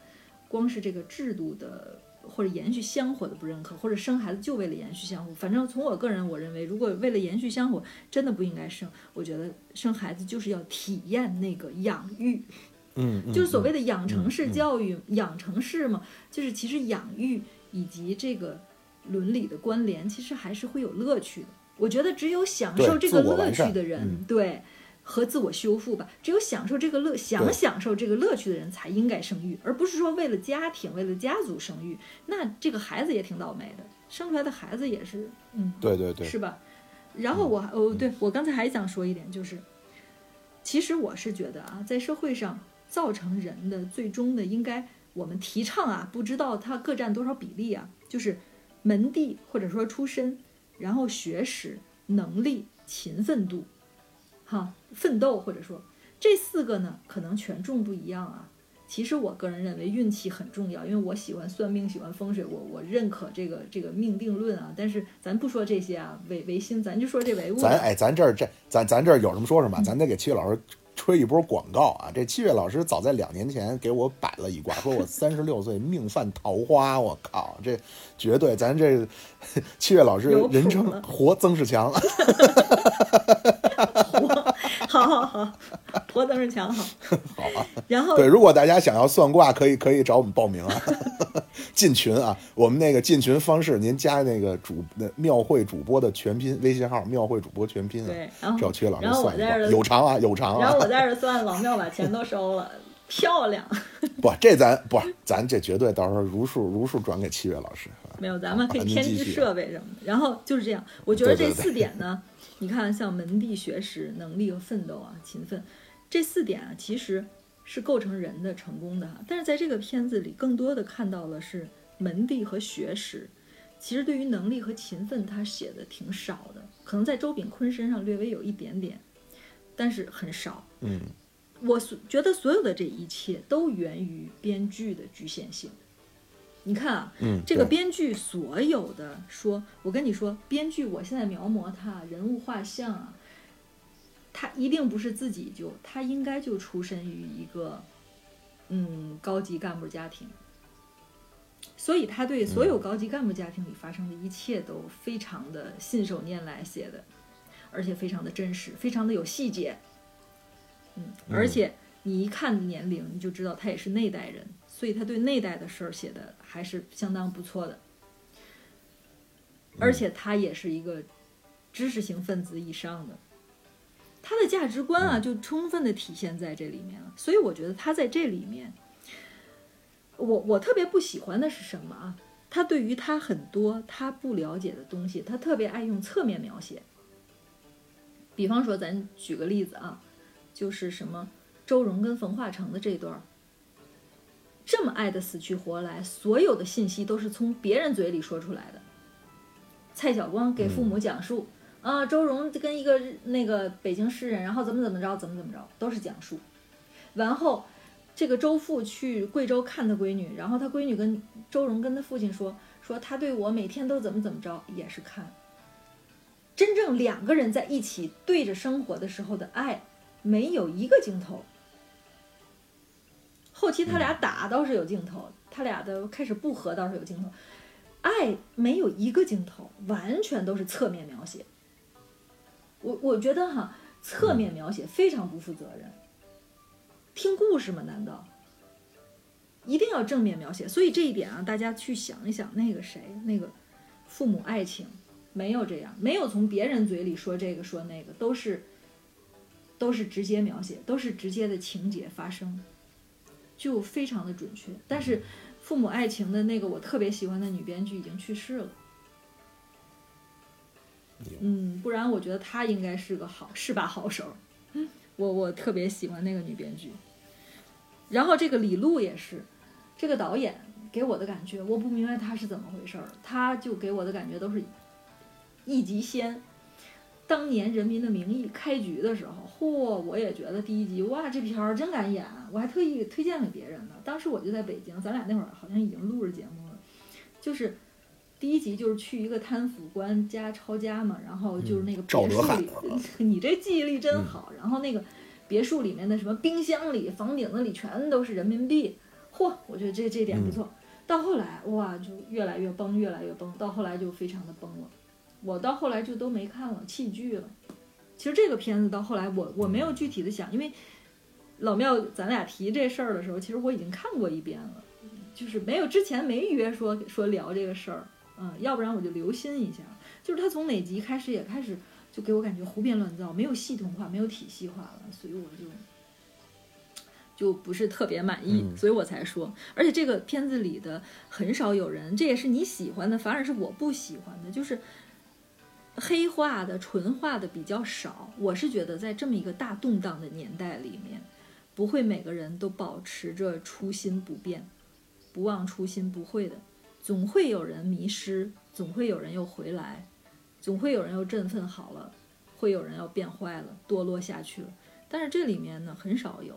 光是这个制度的或者延续香火的不认可，或者生孩子就为了延续香火。反正从我个人我认为，如果为了延续香火，真的不应该生。我觉得生孩子就是要体验那个养育。嗯，嗯就是所谓的的养成式嗯嗯教育，养成式嘛，就是其实养育以及这个伦理的关联，其实还是会有乐趣的。我觉得只有享受这个乐趣的人，嗯对和自我修复吧，只有享受这个乐，想享受这个乐趣的人才应该生育，而不是说为了家庭、为了家族生育。那这个孩子也挺倒霉的，生出来的孩子也是，嗯，对对对，是吧？然后我还哦，对我刚才还想说一点，就是，其实我是觉得啊，在社会上造成人的最终的，应该我们提倡啊，不知道他各占多少比例啊，就是门第或者说出身，然后学识、能力、勤奋度，哈，奋斗或者说这四个呢，可能权重不一样啊。其实我个人认为运气很重要，因为我喜欢算命，喜欢风水，我我认可这个这个命定论啊。但是咱不说这些啊，唯唯心，咱就说这唯物。咱哎，咱这儿这咱咱这儿有什么说什么，咱得给七月老师吹一波广告啊！这七月老师早在两年前给我摆了一卦，说我三十六岁命犯桃花，我靠，这绝对咱这 [laughs] 七月老师人称活曾仕强，[laughs] [laughs] [laughs] 好好好，活曾仕强好。好啊。然后对，如果大家想要算卦，可以可以找我们报名啊，[laughs] 进群啊。我们那个进群方式，您加那个主那庙会主播的全拼微信号，庙会主播全拼啊。对，然后找曲老师算一卦，在这儿有偿啊，有偿啊。然后我 [laughs] 在这儿算，老庙把钱都收了，漂亮。不，这咱不，咱这绝对到时候如数如数转给七月老师。没有，咱们可以添置设备什么的。然后就是这样，我觉得这四点呢，你看像门第、学识、能力和奋斗啊、勤奋，这四点啊，其实是构成人的成功的哈。但是在这个片子里，更多的看到了是门第和学识。其实对于能力和勤奋，他写的挺少的，可能在周炳坤身上略微有一点点，但是很少。嗯，我所觉得所有的这一切都源于编剧的局限性。你看啊，嗯这个编剧所有的说，我跟你说，编剧我现在描摹他人物画像啊，他一定不是自己就，他应该就出身于一个嗯高级干部家庭，所以他对所有高级干部家庭里发生的一切都非常的信手拈来写的，而且非常的真实，非常的有细节。嗯，而且你一看年龄，你就知道他也是那代人，所以他对那代的事儿写的还是相当不错的。而且他也是一个知识型分子以上的，他的价值观啊，就充分的体现在这里面了。所以我觉得他在这里面，我我特别不喜欢的是什么啊？他对于他很多他不了解的东西，他特别爱用侧面描写。比方说，咱举个例子啊，就是什么周荣跟冯化成的这段儿，这么爱的死去活来，所有的信息都是从别人嘴里说出来的。蔡晓光给父母讲述、啊，周荣跟一个那个北京诗人，然后怎么怎么着，怎么怎么着，都是讲述。然后这个周父去贵州看他闺女，然后他闺女跟周荣跟他父亲说，说他对我每天都怎么怎么着，也是看。真正两个人在一起对着生活的时候的爱，没有一个镜头。后期他俩打倒是有镜头，他俩的开始不和倒是有镜头，爱没有一个镜头，完全都是侧面描写。我我觉得哈，侧面描写非常不负责任。听故事吗？难道一定要正面描写？所以这一点啊，大家去想一想，那个谁，那个父母爱情没有这样，没有从别人嘴里说这个说那个，都是都是直接描写，都是直接的情节发生，就非常的准确。但是父母爱情的那个我特别喜欢的女编剧已经去世了。嗯，不然我觉得她应该是个好是把好手。我我特别喜欢那个女编剧。然后这个李路也是，这个导演给我的感觉，我不明白他是怎么回事儿，他就给我的感觉都是一级仙。当年《人民的名义》开局的时候，嚯，我也觉得第一集哇，这片儿真敢演，我还特意推荐给别人呢。当时我就在北京，咱俩那会儿好像已经录着节目了，就是第一集就是去一个贪腐官家抄家嘛，然后就是那个别墅里，[laughs] 你这记忆力真好。然后那个别墅里面的什么冰箱里、房顶子里全都是人民币，嚯，我觉得这这点不错。到后来哇，就越来越崩，越来越崩，到后来就非常的崩了。我到后来就都没看了，弃剧了。其实这个片子到后来我我没有具体的想，因为老庙咱俩提这事儿的时候，其实我已经看过一遍了，就是没有之前没约说说聊这个事儿，嗯，要不然我就留心一下。就是他从哪集开始也开始就给我感觉胡编乱造，没有系统化，没有体系化了，所以我就就不是特别满意，嗯所以我才说。而且这个片子里的很少有人，这也是你喜欢的，反而是我不喜欢的，就是黑化的、纯化的比较少。我是觉得在这么一个大动荡的年代里面，不会每个人都保持着初心不变，不忘初心不会的，总会有人迷失，总会有人又回来，总会有人又振奋好了，会有人要变坏了，堕落下去了。但是这里面呢，很少有。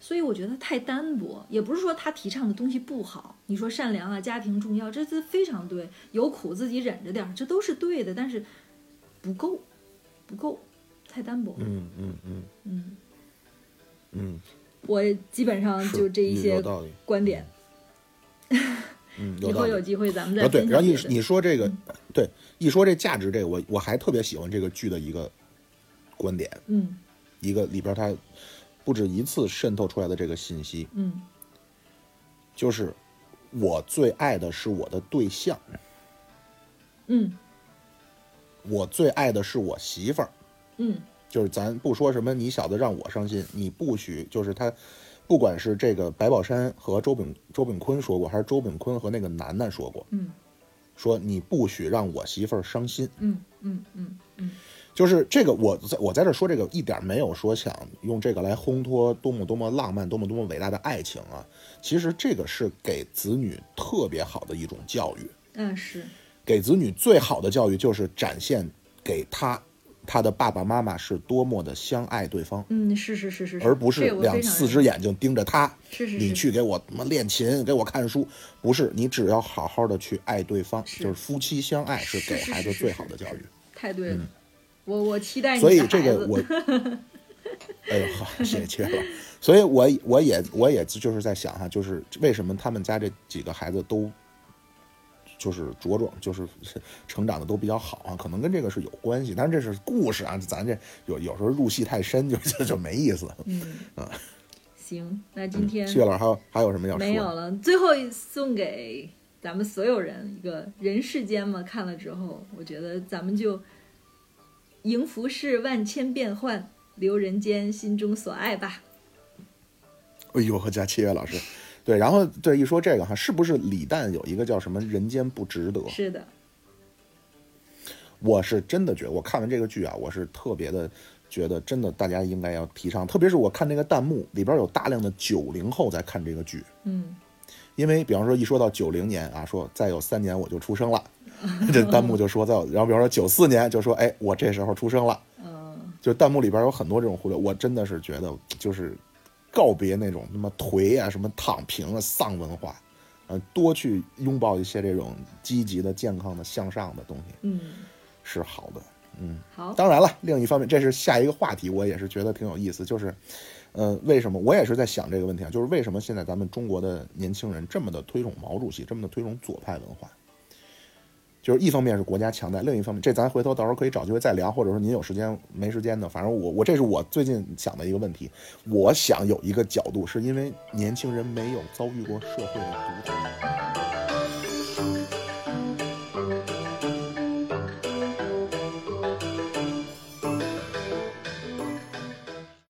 所以我觉得太单薄，也不是说他提倡的东西不好。你说善良啊，家庭重要，这这非常对，有苦自己忍着点儿，这都是对的，但是不够，不够，太单薄。嗯嗯嗯，嗯嗯，我基本上就这一些，观点，[laughs] 嗯，以后有。机会咱们再啊，对，然后。你你说这个，对，一说这价值这个，我我还特别喜欢这个剧的一个观点，嗯一个里边它不止一次渗透出来的这个信息，嗯。就是我最爱的是我的对象，嗯。我最爱的是我媳妇儿，嗯。就是咱不说什么你小子让我伤心，你不许就是他，不管是这个白宝山和周炳周炳坤说过，还是周炳坤和那个楠楠说过，嗯。说你不许让我媳妇儿伤心，嗯嗯嗯嗯就是这个我在我在这说这个一点没有说想用这个来烘托多么多么浪漫、多么多么伟大的爱情啊，其实这个是给子女特别好的一种教育，嗯是。给子女最好的教育就是展现给他他的爸爸妈妈是多么的相爱对方。嗯是是是是，而不是两四只眼睛盯着他，是是是。你去给我他妈练琴，给我看书，不是你只要好好的去爱对方，是。就是夫妻相爱是是给孩子最好的教育。太对了，我我期待你嗯所以这个我，[laughs] 哎呦好，谢谢切了。所以我我也我也就是在想哈，就是为什么他们家这几个孩子都就是茁壮，就是成长的都比较好啊，可能跟这个是有关系。但是这是故事啊，咱这有有时候入戏太深就就就没意思。嗯行，那今天谢老师还有还有什么要说？没有了，最后送给咱们所有人一个人世间嘛。看了之后，我觉得咱们就迎浮世万千变幻，留人间心中所爱吧。哎呦，和加七月老师，对，然后对一说这个哈，是不是李诞有一个叫什么“人间不值得”？是的，我是真的觉得，我看完这个剧啊，我是特别的觉得，真的大家应该要提倡，特别是我看那个弹幕里边有大量的九零后在看这个剧，嗯因为比方说一说到九零年啊，说再有三年我就出生了，[laughs] 这弹幕就说在我，然后比方说九四年就说，哎，我这时候出生了，嗯就弹幕里边有很多这种互动，我真的是觉得就是告别那种什么颓啊、什么躺平啊、丧文化，呃，多去拥抱一些这种积极的、健康的、向上的东西嗯，是好的。嗯，好，当然了，另一方面，这是下一个话题，我也是觉得挺有意思，就是，呃，为什么我也是在想这个问题啊？就是为什么现在咱们中国的年轻人这么的推崇毛主席，这么的推崇左派文化？就是一方面是国家强大，另一方面，这咱回头到时候可以找机会再聊，或者说您有时间没时间的，反正我我这是我最近想的一个问题。我想有一个角度，是因为年轻人没有遭遇过社会的毒打。